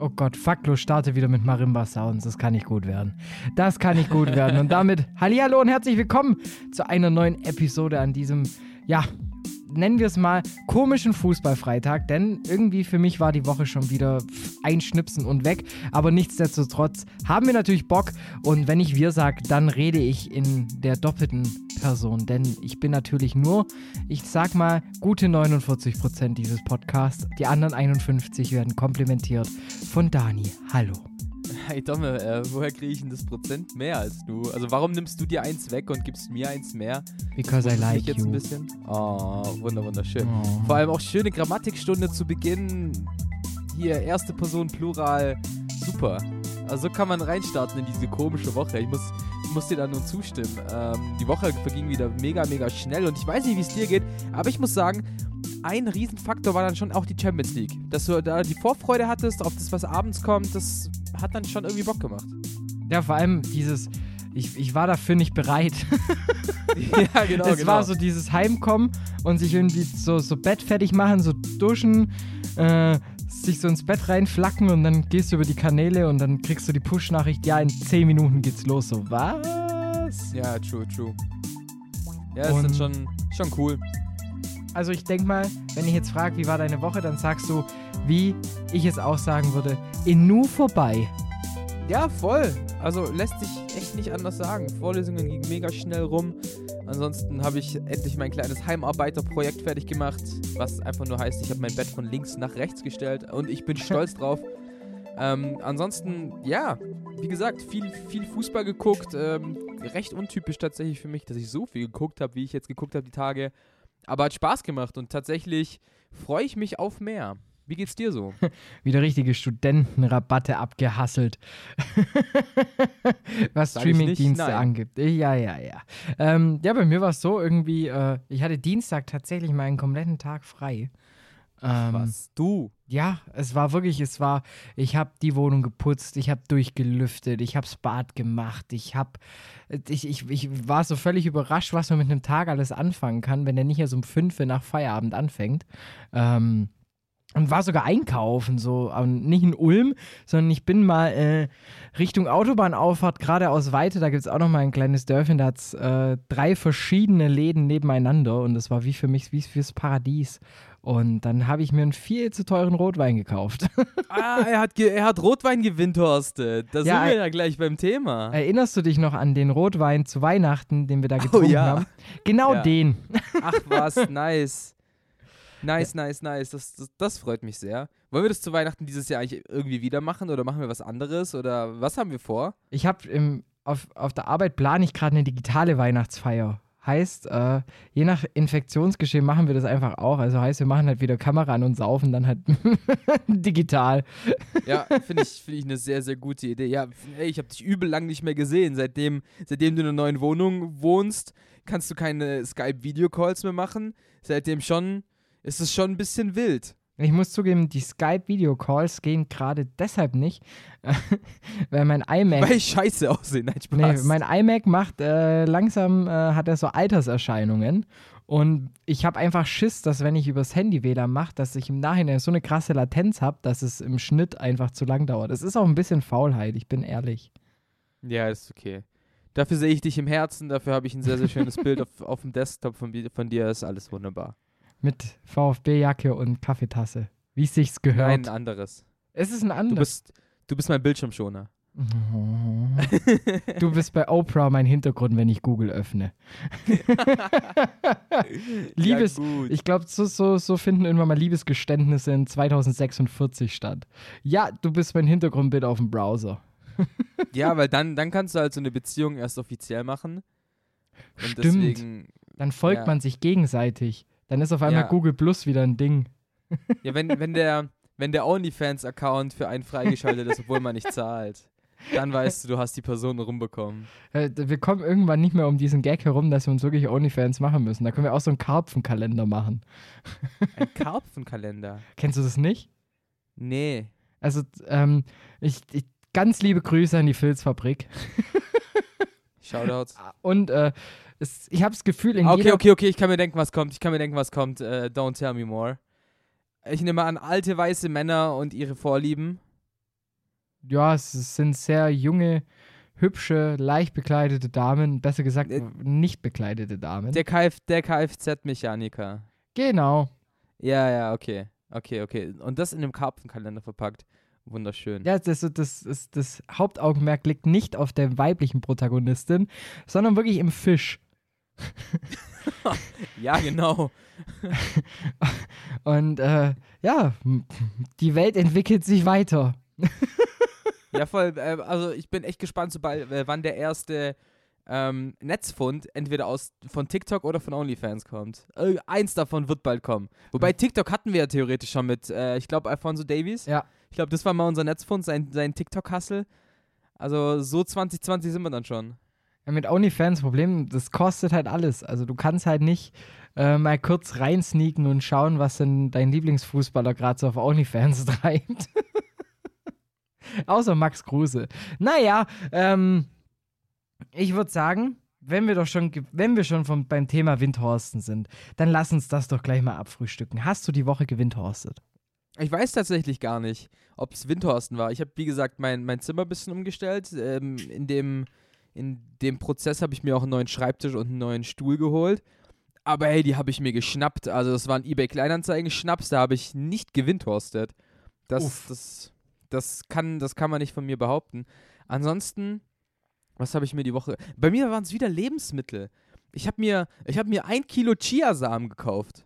Oh Gott, Faktlos starte wieder mit Marimba Sounds. Das kann nicht gut werden. Das kann nicht gut werden. Und damit Hallihallo und herzlich willkommen zu einer neuen Episode an diesem, ja, nennen wir es mal, komischen Fußballfreitag, denn irgendwie für mich war die Woche schon wieder einschnipsen und weg. Aber nichtsdestotrotz haben wir natürlich Bock und wenn ich wir sage, dann rede ich in der doppelten Person, denn ich bin natürlich nur, ich sag mal, gute 49% dieses Podcasts. Die anderen 51 werden komplementiert von Dani. Hallo. Hey Domme, äh, woher kriege ich denn das Prozent mehr als du? Also warum nimmst du dir eins weg und gibst mir eins mehr? Because I like jetzt you. ein bisschen? Oh, wunder, wunderschön. Oh. Vor allem auch schöne Grammatikstunde zu Beginn. Hier, erste Person Plural. Super. Also so kann man reinstarten in diese komische Woche. Ich muss, ich muss dir da nur zustimmen. Ähm, die Woche verging wieder mega, mega schnell und ich weiß nicht, wie es dir geht, aber ich muss sagen, ein Riesenfaktor war dann schon auch die Champions League. Dass du da die Vorfreude hattest auf das, was abends kommt, das hat dann schon irgendwie Bock gemacht. Ja, vor allem dieses, ich, ich war dafür nicht bereit. ja, genau. Es genau. war so dieses Heimkommen und sich irgendwie so, so Bett fertig machen, so duschen, äh, sich so ins Bett reinflacken und dann gehst du über die Kanäle und dann kriegst du die Push-Nachricht, ja, in 10 Minuten geht's los. So, was? Ja, true, true. Ja, das ist schon, schon cool. Also ich denke mal, wenn ich jetzt frage, wie war deine Woche, dann sagst du, wie ich es auch sagen würde, in nu vorbei. Ja, voll. Also lässt sich echt nicht anders sagen. Vorlesungen gingen mega schnell rum. Ansonsten habe ich endlich mein kleines Heimarbeiterprojekt fertig gemacht, was einfach nur heißt, ich habe mein Bett von links nach rechts gestellt und ich bin stolz drauf. Ähm, ansonsten, ja, wie gesagt, viel, viel Fußball geguckt. Ähm, recht untypisch tatsächlich für mich, dass ich so viel geguckt habe, wie ich jetzt geguckt habe die Tage. Aber hat Spaß gemacht und tatsächlich freue ich mich auf mehr. Wie geht's dir so? Wieder richtige Studentenrabatte abgehasselt. Was Streamingdienste angibt. Ja, ja, ja. Ähm, ja, bei mir war es so irgendwie, äh, ich hatte Dienstag tatsächlich meinen kompletten Tag frei. Ähm, Was? Du? Ja, es war wirklich, es war, ich habe die Wohnung geputzt, ich habe durchgelüftet, ich habe Bad gemacht, ich habe, ich, ich, ich war so völlig überrascht, was man mit einem Tag alles anfangen kann, wenn der nicht erst um 5 Uhr nach Feierabend anfängt. Ähm, und war sogar einkaufen, so nicht in Ulm, sondern ich bin mal äh, Richtung Autobahnauffahrt, gerade aus Weite, da gibt es auch noch mal ein kleines Dörfchen, da hat es äh, drei verschiedene Läden nebeneinander und das war wie für mich, wie fürs Paradies. Und dann habe ich mir einen viel zu teuren Rotwein gekauft. ah, er hat, er hat Rotwein gewinnthorstet. Da ja, sind wir ja gleich beim Thema. Erinnerst du dich noch an den Rotwein zu Weihnachten, den wir da getrunken oh, ja. haben? Genau ja. den. Ach was, nice. Nice, nice, nice. Das, das, das, freut mich sehr. Wollen wir das zu Weihnachten dieses Jahr eigentlich irgendwie wieder machen oder machen wir was anderes oder was haben wir vor? Ich habe auf, auf der Arbeit plane ich gerade eine digitale Weihnachtsfeier. Heißt, äh, je nach Infektionsgeschehen machen wir das einfach auch. Also heißt, wir machen halt wieder Kamera an und saufen dann halt digital. Ja, finde ich, find ich eine sehr, sehr gute Idee. Ja, ey, ich habe dich übel lang nicht mehr gesehen. Seitdem, seitdem du in einer neuen Wohnung wohnst, kannst du keine Skype-Video-Calls mehr machen. Seitdem schon ist es schon ein bisschen wild. Ich muss zugeben, die Skype-Video-Calls gehen gerade deshalb nicht, weil mein iMac. Weil ich scheiße aussehe, nein, Spaß. Nee, mein iMac macht äh, langsam, äh, hat er so Alterserscheinungen. Und ich habe einfach Schiss, dass wenn ich übers Handy WLAN mache, dass ich im Nachhinein so eine krasse Latenz habe, dass es im Schnitt einfach zu lang dauert. Es ist auch ein bisschen Faulheit, ich bin ehrlich. Ja, ist okay. Dafür sehe ich dich im Herzen, dafür habe ich ein sehr, sehr schönes Bild auf, auf dem Desktop von, von dir, ist alles wunderbar mit VfB-Jacke und Kaffeetasse. Wie es sich gehört. Ein anderes. Es ist ein anderes. Du bist, du bist mein Bildschirmschoner. du bist bei Oprah mein Hintergrund, wenn ich Google öffne. Liebes, ja, ich glaube, so, so, so finden irgendwann mal Liebesgeständnisse in 2046 statt. Ja, du bist mein Hintergrundbild auf dem Browser. ja, weil dann, dann kannst du halt so eine Beziehung erst offiziell machen. Stimmt. Deswegen, dann folgt ja. man sich gegenseitig. Dann ist auf einmal ja. Google Plus wieder ein Ding. Ja, wenn, wenn der, wenn der OnlyFans-Account für einen freigeschaltet ist, obwohl man nicht zahlt. Dann weißt du, du hast die Person rumbekommen. Äh, Wir kommen irgendwann nicht mehr um diesen Gag herum, dass wir uns wirklich OnlyFans machen müssen. Da können wir auch so einen Karpfenkalender machen. Ein Karpfenkalender. Kennst du das nicht? Nee. Also, ähm, ich, ich ganz liebe Grüße an die Filzfabrik. Shoutouts. Und äh, es, ich habe das Gefühl, in Okay, jeder okay, okay, ich kann mir denken, was kommt. Ich kann mir denken, was kommt. Äh, don't tell me more. Ich nehme an, alte weiße Männer und ihre Vorlieben. ja, es sind sehr junge, hübsche, leicht bekleidete Damen, besser gesagt Äh, nicht bekleidete Damen. Der, Kf der Kfz-Mechaniker. genau. Ja, ja, okay. Okay, okay. Und das in einem Karpfenkalender verpackt. Wunderschön. Ja, das, das, das, das Hauptaugenmerk liegt nicht auf der weiblichen Protagonistin, sondern wirklich im Fisch. Ja, genau. Und äh, ja, die Welt entwickelt sich weiter. Ja, voll. Äh, also ich bin echt gespannt, sobald, äh, wann der erste ähm, Netzfund entweder aus von TikTok oder von OnlyFans kommt. Äh, eins davon wird bald kommen. Wobei TikTok hatten wir ja theoretisch schon mit, äh, ich glaube, Alfonso Davies. Ja. Ich glaube, das war mal unser Netzfund, sein, sein TikTok-Hustle. Also so 2020 sind wir dann schon. Ja, mit OnlyFans Problem, das kostet halt alles. Also du kannst halt nicht äh, mal kurz reinsneaken und schauen, was denn dein Lieblingsfußballer gerade so auf OnlyFans treibt. Außer Max Kruse. Naja, ähm, ich würde sagen, wenn wir doch schon, wenn wir schon vom, beim Thema Windhorsten sind, dann lass uns das doch gleich mal abfrühstücken. Hast du die Woche gewindhorstet? Ich weiß tatsächlich gar nicht, ob es Windhorsten war. Ich habe, wie gesagt, mein, mein Zimmer ein bisschen umgestellt. Ähm, in, dem, in dem Prozess habe ich mir auch einen neuen Schreibtisch und einen neuen Stuhl geholt. Aber hey, die habe ich mir geschnappt. Also das waren eBay Kleinanzeigen Schnaps, da habe ich nicht gewindhorstet. Das, Uff. das, das, kann, das kann man nicht von mir behaupten. Ansonsten, was habe ich mir die Woche... Bei mir waren es wieder Lebensmittel. Ich habe mir, ich hab mir ein Kilo Chiasamen gekauft.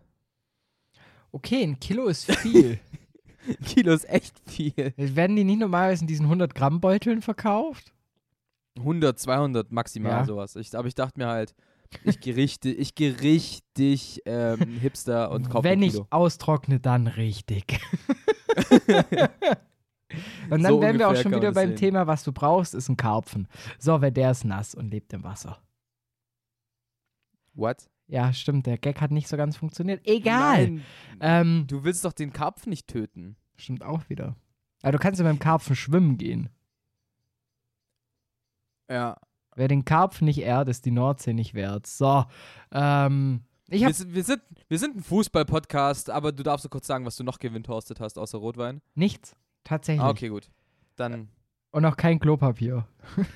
Okay, ein Kilo ist viel. Ein Kilo ist echt viel. Werden die nicht normalerweise in diesen 100 Gramm Beuteln verkauft? 100, 200 maximal Ja. sowas. Ich, aber ich dachte mir halt, ich gehe richtig, ich gehe richtig ähm, Hipster und kaufe Wenn ich austrockne, dann richtig. und dann So wären wir auch schon wieder beim sehen. Thema, was du brauchst, ist ein Karpfen. So, weil der ist nass und lebt im Wasser. What? Ja, stimmt, der Gag hat nicht so ganz funktioniert. Egal. Ähm, du willst doch den Karpfen nicht töten. stimmt auch wieder. Aber du kannst ja beim Karpfen schwimmen gehen. Ja. Wer den Karpfen nicht ehrt, ist die Nordsee nicht wert. So, ähm, ich Wir, habe sind- wir, sind, wir sind ein Fußball-Podcast, aber du darfst so kurz sagen, was du noch gewindhorstet hast, außer Rotwein. nichts. Tatsächlich. Ah, okay, gut. Dann, Und auch kein Klopapier.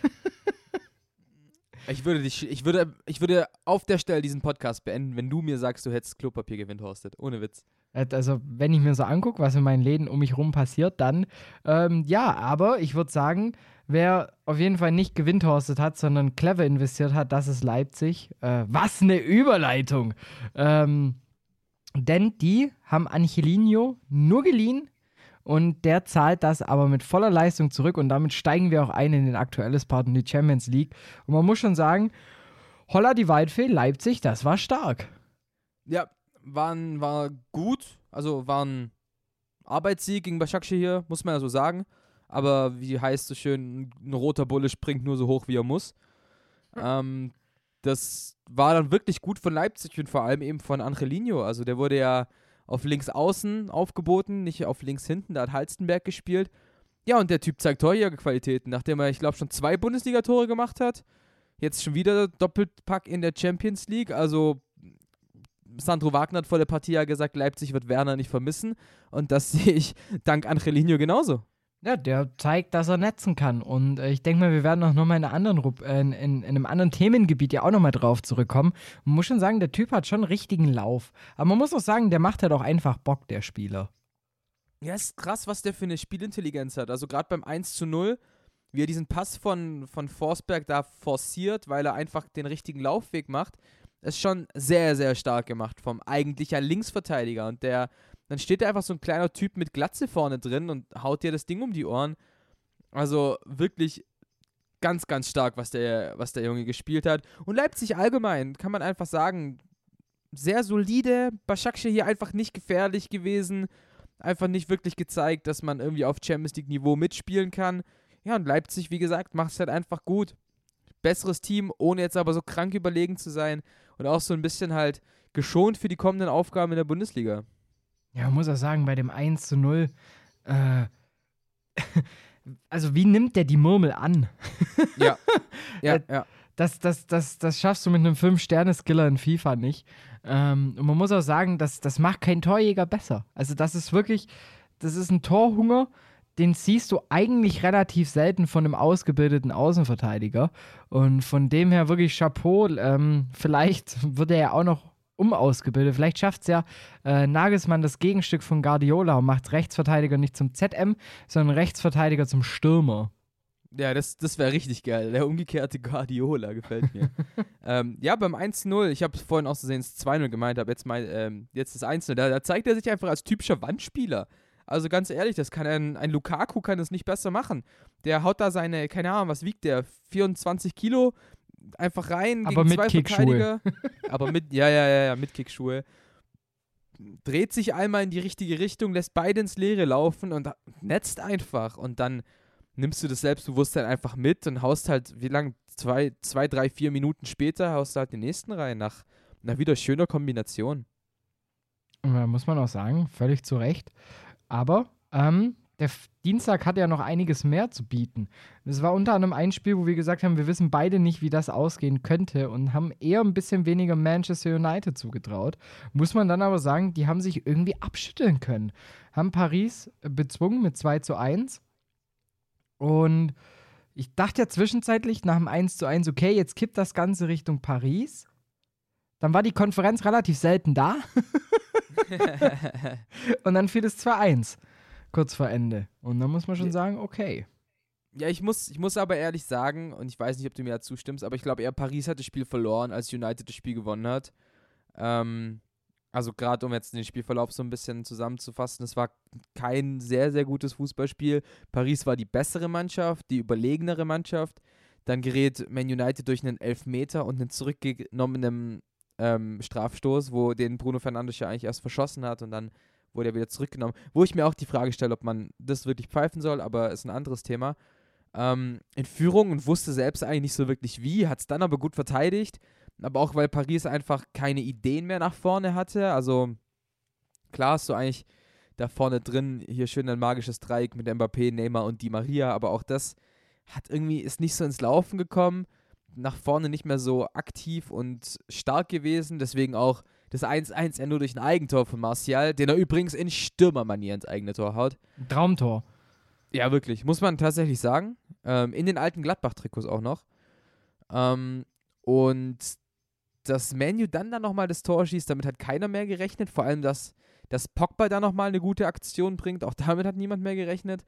ich würde dich, ich würde, ich würde auf der Stelle diesen Podcast beenden, wenn du mir sagst, du hättest Klopapier gewindhorstet. Ohne Witz. Also, wenn ich mir so angucke, was in meinen Läden um mich rum passiert, dann ähm, ja, aber ich würde sagen, wer auf jeden Fall nicht gewindhorstet hat, sondern clever investiert hat, das ist Leipzig. Äh, was eine Überleitung! Ähm, denn die haben Angelino nur geliehen und der zahlt das aber mit voller Leistung zurück und damit steigen wir auch ein in den aktuelles Part in die Champions League. Und man muss schon sagen, Holla die Waldfee, Leipzig, das war stark. Ja, waren, war gut. Also war ein Arbeitssieg gegen Başakşehir hier, muss man ja so sagen. Aber wie heißt so schön, ein roter Bulle springt nur so hoch, wie er muss. Ähm, das war dann wirklich gut von Leipzig und vor allem eben von Angelino. Also der wurde ja auf links außen aufgeboten, nicht auf links hinten. Da hat Halstenberg gespielt. Ja, und der Typ zeigt Torjägerqualitäten, nachdem er, ich glaube, schon zwei Bundesligatore gemacht hat. Jetzt schon wieder Doppelpack in der Champions League. Also Sandro Wagner hat vor der Partie ja gesagt, Leipzig wird Werner nicht vermissen. Und das sehe ich dank Angelino genauso. Ja, der zeigt, dass er netzen kann. Und äh, ich denke mal, wir werden auch nochmal in, äh, in, in einem anderen Themengebiet ja auch nochmal drauf zurückkommen. Man muss schon sagen, der Typ hat schon einen richtigen Lauf. Aber man muss auch sagen, der macht halt auch einfach Bock, der Spieler. Ja, ist krass, was der für eine Spielintelligenz hat. Also gerade beim 1 zu 0, wie er diesen Pass von, von Forsberg da forciert, weil er einfach den richtigen Laufweg macht, ist schon sehr, sehr stark gemacht vom eigentlicher Linksverteidiger. Und der, dann steht da einfach so ein kleiner Typ mit Glatze vorne drin und haut dir das Ding um die Ohren. Also wirklich ganz, ganz stark, was der, was der Junge gespielt hat. Und Leipzig allgemein, kann man einfach sagen, sehr solide. Başakşehir hier einfach nicht gefährlich gewesen. Einfach nicht wirklich gezeigt, dass man irgendwie auf Champions League Niveau mitspielen kann. Ja, und Leipzig, wie gesagt, macht es halt einfach gut. Besseres Team, ohne jetzt aber so krank überlegen zu sein und auch so ein bisschen halt geschont für die kommenden Aufgaben in der Bundesliga. Ja, man muss auch sagen, bei dem 1 zu 0, äh, also wie nimmt der die Murmel an? Ja, ja, Äh, ja. Das, das, das, das schaffst du mit einem 5-Sterne-Skiller in FIFA nicht. Ähm, und man muss auch sagen, das, das macht kein Torjäger besser. Also das ist wirklich, das ist ein Torhunger, den siehst du eigentlich relativ selten von einem ausgebildeten Außenverteidiger. Und von dem her wirklich Chapeau. Ähm, vielleicht wird er ja auch noch umausgebildet. Vielleicht schafft es ja äh, Nagelsmann das Gegenstück von Guardiola und macht Rechtsverteidiger nicht zum ZM, sondern Rechtsverteidiger zum Stürmer. Ja, das, das wäre richtig geil. Der umgekehrte Guardiola gefällt mir. ähm, ja, beim 1-0, ich habe vorhin auch so sehen, es 2-0 gemeint, aber jetzt, mein, ähm, jetzt das 1-0. Da, da zeigt er sich einfach als typischer Wandspieler. Also ganz ehrlich, das kann ein, ein Lukaku kann das nicht besser machen. Der haut da seine, keine Ahnung, was wiegt der? 24 Kilo einfach rein Aber gegen mit zwei Kickschuhe. Verteidiger. aber mit, ja, ja, ja, ja, mit Kickschuhe. Dreht sich einmal in die richtige Richtung, lässt beide ins Leere laufen und netzt einfach. Und dann nimmst du das Selbstbewusstsein einfach mit und haust halt, wie lang? Zwei, zwei, drei, vier Minuten später haust du halt den nächsten rein nach einer wieder schöner Kombination. Muss man auch sagen, völlig zu Recht. Aber ähm, der Dienstag hat ja noch einiges mehr zu bieten. Es war unter anderem ein Spiel, wo wir gesagt haben, wir wissen beide nicht, wie das ausgehen könnte und haben eher ein bisschen weniger Manchester United zugetraut. Muss man dann aber sagen, die haben sich irgendwie abschütteln können. Haben Paris bezwungen mit 2 zu 1. Und ich dachte ja zwischenzeitlich nach dem 1 zu 1, okay, jetzt kippt das Ganze Richtung Paris. Dann war die Konferenz relativ selten da. Und dann fiel es 2-1 kurz vor Ende. Und dann muss man schon sagen, okay. Ja, ich muss, ich muss aber ehrlich sagen, und ich weiß nicht, ob du mir da zustimmst, aber ich glaube eher Paris hat das Spiel verloren, als United das Spiel gewonnen hat. Ähm, also gerade um jetzt den Spielverlauf so ein bisschen zusammenzufassen, es war kein sehr, sehr gutes Fußballspiel. Paris war die bessere Mannschaft, die überlegenere Mannschaft. Dann gerät Man United durch einen Elfmeter und einen zurückgenommenen ähm, Strafstoß, wo den Bruno Fernandes ja eigentlich erst verschossen hat und dann wurde er wieder zurückgenommen. Wo ich mir auch die Frage stelle, ob man das wirklich pfeifen soll, aber ist ein anderes Thema. Ähm, in Führung und wusste selbst eigentlich nicht so wirklich wie, hat es dann aber gut verteidigt. Aber auch weil Paris einfach keine Ideen mehr nach vorne hatte. Also klar hast du eigentlich da vorne drin hier schön ein magisches Dreieck mit Mbappé, Neymar und Di Maria, aber auch das hat irgendwie ist nicht so ins Laufen gekommen. Nach vorne nicht mehr so aktiv und stark gewesen. Deswegen auch das 1-1 er nur durch ein Eigentor von Martial, den er übrigens in Stürmermanier ins eigene Tor haut. Traumtor. Ja, wirklich. Muss man tatsächlich sagen. Ähm, in den alten Gladbach-Trikots auch noch. Ähm, und dass Manu dann dann nochmal das Tor schießt, damit hat keiner mehr gerechnet. Vor allem, dass, dass Pogba dann nochmal eine gute Aktion bringt. Auch damit hat niemand mehr gerechnet.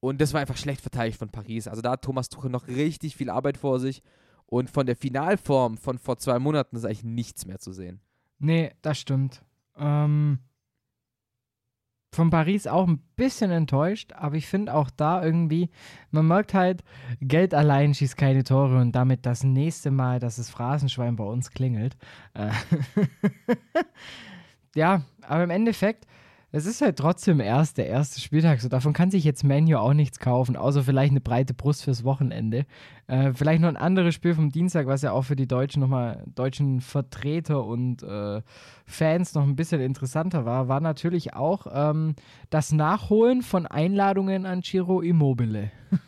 Und das war einfach schlecht verteidigt von Paris. Also da hat Thomas Tuchel noch richtig viel Arbeit vor sich. Und von der Finalform von vor zwei Monaten ist eigentlich nichts mehr zu sehen. Nee, das stimmt. Ähm, von Paris auch ein bisschen enttäuscht, aber ich finde auch da irgendwie, man merkt halt, Geld allein schießt keine Tore und damit das nächste Mal, dass das Phrasenschwein bei uns klingelt. Äh ja, aber im Endeffekt, es ist halt trotzdem erst der erste Spieltag, so davon kann sich jetzt Manu auch nichts kaufen, außer vielleicht eine breite Brust fürs Wochenende. Äh, vielleicht noch ein anderes Spiel vom Dienstag, was ja auch für die Deutschen nochmal, deutschen Vertreter und äh, Fans noch ein bisschen interessanter war, war natürlich auch ähm, das Nachholen von Einladungen an Giro Immobile.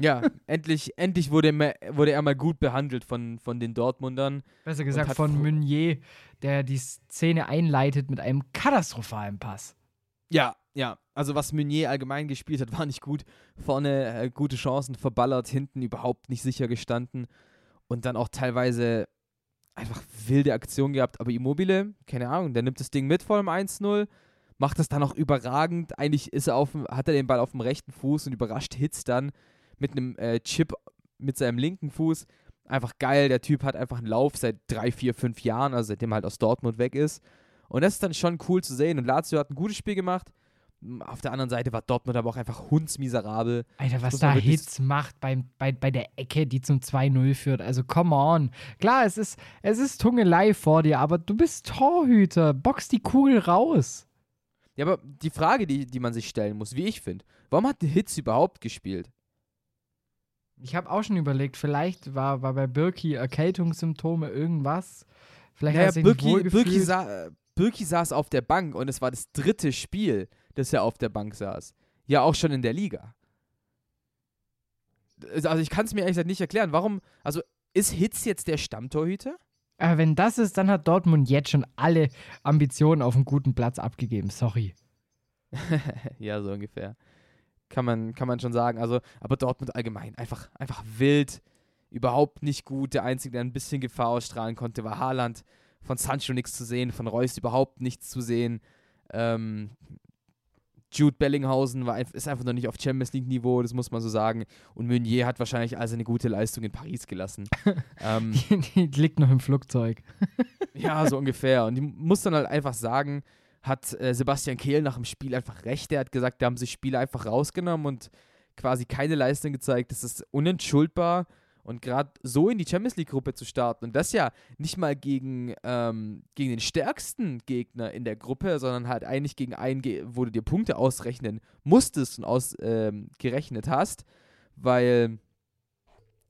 Ja, endlich, endlich wurde, er mal, wurde er mal gut behandelt von, von den Dortmundern. Besser gesagt von Meunier, der die Szene einleitet mit einem katastrophalen Pass. Ja, ja. Also was Meunier allgemein gespielt hat, war nicht gut. Vorne äh, gute Chancen verballert, hinten überhaupt nicht sicher gestanden. Und dann auch teilweise einfach wilde Aktionen gehabt. Aber Immobile, keine Ahnung, der nimmt das Ding mit vor dem 1-0, macht das dann auch überragend. Eigentlich ist er auf, hat er den Ball auf dem rechten Fuß und überrascht Hitz dann mit einem äh, Chip mit seinem linken Fuß. Einfach geil, der Typ hat einfach einen Lauf seit drei, vier, fünf Jahren, also seitdem er halt aus Dortmund weg ist. Und das ist dann schon cool zu sehen. Und Lazio hat ein gutes Spiel gemacht. Auf der anderen Seite war Dortmund aber auch einfach hundsmiserabel. Alter, was da Hitz macht beim, bei, bei der Ecke, die zum 2-0 führt. Also, come on. Klar, es ist, es ist Tungelei vor dir, aber du bist Torhüter. Box die Kugel raus. Ja, aber die Frage, die, die man sich stellen muss, wie ich finde, warum hat Hitz überhaupt gespielt? Ich habe auch schon überlegt, vielleicht war, war bei Birki Erkältungssymptome irgendwas. Vielleicht Naja, hat er Birki. Birki, sa äh, Birki saß auf der Bank und es war das dritte Spiel, dass er auf der Bank saß. Ja, auch schon in der Liga. Also ich kann es mir ehrlich gesagt nicht erklären. Warum, also ist Hitz jetzt der Stammtorhüter? Aber wenn das ist, dann hat Dortmund jetzt schon alle Ambitionen auf einen guten Platz abgegeben. Sorry. ja, so ungefähr. Kann man, kann man schon sagen. Also, aber Dortmund allgemein einfach, einfach wild, überhaupt nicht gut. Der Einzige, der ein bisschen Gefahr ausstrahlen konnte, war Haaland. Von Sancho nichts zu sehen, von Reus überhaupt nichts zu sehen. Ähm, Jude Bellinghausen war, ist einfach noch nicht auf Champions League-Niveau, das muss man so sagen. Und Meunier hat wahrscheinlich also eine gute Leistung in Paris gelassen. ähm, Die, die liegt noch im Flugzeug. ja, so ungefähr. Und ich muss dann halt einfach sagen, hat äh, Sebastian Kehl nach dem Spiel einfach recht. Er hat gesagt, da haben sich Spiele einfach rausgenommen und quasi keine Leistung gezeigt. Das ist unentschuldbar. Und gerade so in die Champions League-Gruppe zu starten und das ja nicht mal gegen, ähm, gegen den stärksten Gegner in der Gruppe, sondern halt eigentlich gegen einen, wo du dir Punkte ausrechnen musstest und ausgerechnet ähm, hast, weil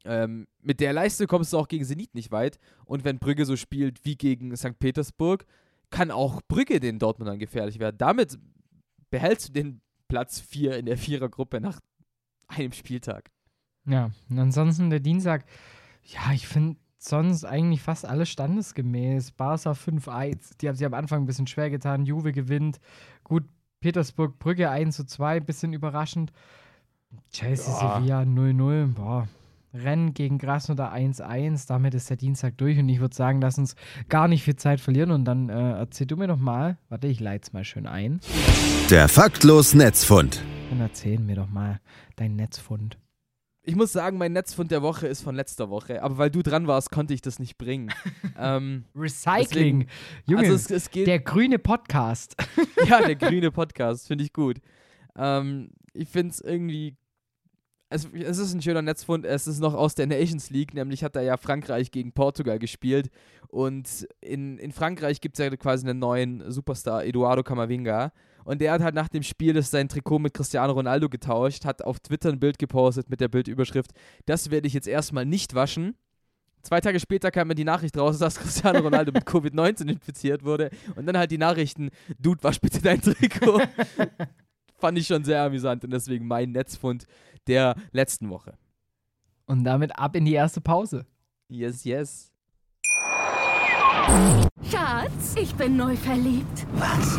ähm, mit der Leistung kommst du auch gegen Zenit nicht weit. Und wenn Brügge so spielt wie gegen St. Petersburg, kann auch Brügge den Dortmundern gefährlich werden. Damit behältst du den Platz 4 in der Vierergruppe nach einem Spieltag. Ja, und ansonsten der Dienstag, ja, ich finde sonst eigentlich fast alles standesgemäß. Barca 5-1, die haben sich am Anfang ein bisschen schwer getan. Juve gewinnt. Gut, Petersburg, Brügge 1 zu 2, bisschen überraschend. Chelsea, Ja. Sevilla 0-0, boah. Rennen gegen Krasnodar 1-1, damit ist der Dienstag durch und ich würde sagen, lass uns gar nicht viel Zeit verlieren und dann äh, erzähl du mir doch mal, warte, ich leite es mal schön ein, Der faktlos Netzfund. dann erzähl mir doch mal dein Netzfund. Ich muss sagen, mein Netzfund der Woche ist von letzter Woche, aber weil du dran warst, konnte ich das nicht bringen. ähm, Recycling, Deswegen- Junge, also es, es geht der grüne Podcast. ja, der grüne Podcast, finde ich gut. Ähm, ich finde es irgendwie. Es, es ist ein schöner Netzfund. Es ist noch aus der Nations League, nämlich hat da ja Frankreich gegen Portugal gespielt. Und in, in Frankreich gibt es ja quasi einen neuen Superstar, Eduardo Camavinga. Und der hat halt nach dem Spiel das sein Trikot mit Cristiano Ronaldo getauscht, hat auf Twitter ein Bild gepostet mit der Bildüberschrift: Das werde ich jetzt erstmal nicht waschen. Zwei Tage später kam mir die Nachricht raus, dass Cristiano Ronaldo mit Covid-19 infiziert wurde. Und dann halt die Nachrichten: Dude, wasch bitte dein Trikot. Fand ich schon sehr amüsant und deswegen mein Netzfund der letzten Woche. Und damit ab in die erste Pause. Yes, yes. Schatz, ich bin neu verliebt. Was?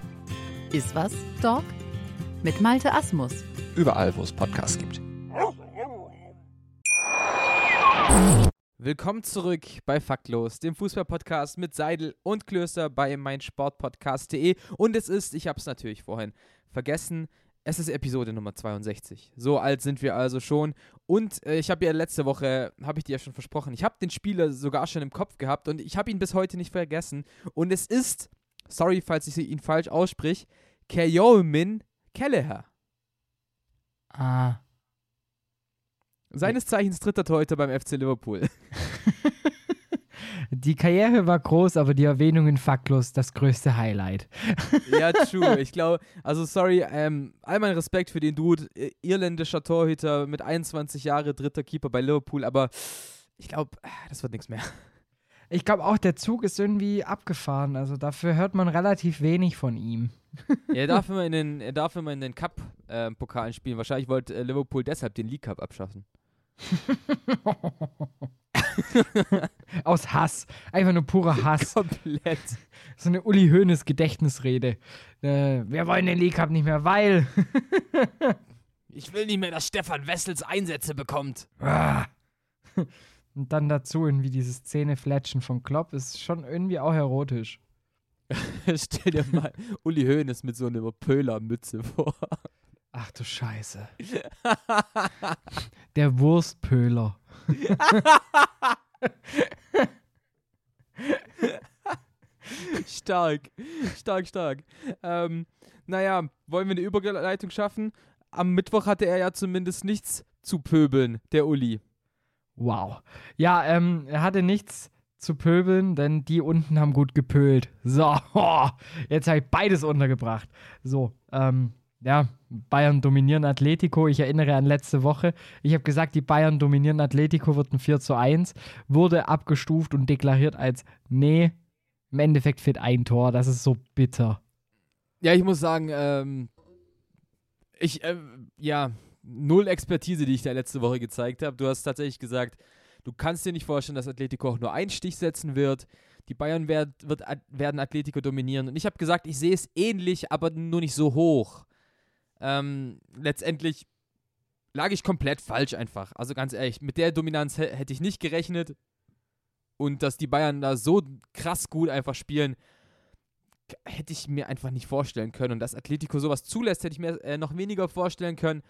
Ist was, Dog? Mit Malte Asmus. Überall, wo es Podcasts gibt. Willkommen zurück bei Faktlos, dem Fußballpodcast mit Seidel und Klöster bei meinsportpodcast.de. Und es ist, ich habe es natürlich vorhin vergessen, es ist Episode Nummer 62. So alt sind wir also schon. Und äh, ich habe ja letzte Woche, habe ich dir ja schon versprochen, ich habe den Spieler sogar schon im Kopf gehabt und ich habe ihn bis heute nicht vergessen. Und es ist, sorry, falls ich ihn falsch aussprich, Keomin Kelleher. Ah. Seines Zeichens dritter Torhüter beim FC Liverpool. Die Karriere war groß, aber die Erwähnung in Faktlos das größte Highlight. Ja, true. Ich glaube, also sorry, ähm, all mein Respekt für den Dude, irländischer Torhüter mit 21 Jahren, dritter Keeper bei Liverpool, aber ich glaube, das wird nichts mehr. Ich glaube auch, der Zug ist irgendwie abgefahren. Also dafür hört man relativ wenig von ihm. er darf immer in den, er darf immer in den Cup-Pokalen spielen. Wahrscheinlich wollte äh, Liverpool deshalb den League Cup abschaffen. Aus Hass. Einfach nur purer Hass. Komplett. So eine Uli Hoeneß Gedächtnisrede. Äh, wir wollen den League Cup nicht mehr, weil. Ich will nicht mehr, dass Stefan Wessels Einsätze bekommt. Ah. Und dann dazu irgendwie dieses Zähnefletschen von Klopp ist schon irgendwie auch erotisch. Stell dir mal Uli Hoeneß mit so einer Pöhlermütze vor. Ach du Scheiße. der Wurstpöhler. stark, stark, stark. Ähm, naja, wollen wir eine Überleitung schaffen? Am Mittwoch hatte er ja zumindest nichts zu pöbeln, der Uli. Wow. Ja, ähm, er hatte nichts zu pöbeln, denn die unten haben gut gepölt. So, jetzt habe ich beides untergebracht. So, ähm, ja, Bayern dominieren Atletico. Ich erinnere an letzte Woche. Ich habe gesagt, die Bayern dominieren Atletico wird ein 4 zu 1. Wurde abgestuft und deklariert als, nee, im Endeffekt fehlt ein Tor. Das ist so bitter. Ja, ich muss sagen, ähm, ich, äh, ja, null Expertise, die ich da letzte Woche gezeigt habe. Du hast tatsächlich gesagt, du kannst dir nicht vorstellen, dass Atletico auch nur einen Stich setzen wird. Die Bayern werd, wird, werden Atletico dominieren. Und ich habe gesagt, ich sehe es ähnlich, aber nur nicht so hoch. Ähm, letztendlich lag ich komplett falsch einfach. Also ganz ehrlich, mit der Dominanz hätte ich nicht gerechnet. Und dass die Bayern da so krass gut einfach spielen, hätte ich mir einfach nicht vorstellen können. Und dass Atletico sowas zulässt, hätte ich mir äh, noch weniger vorstellen können.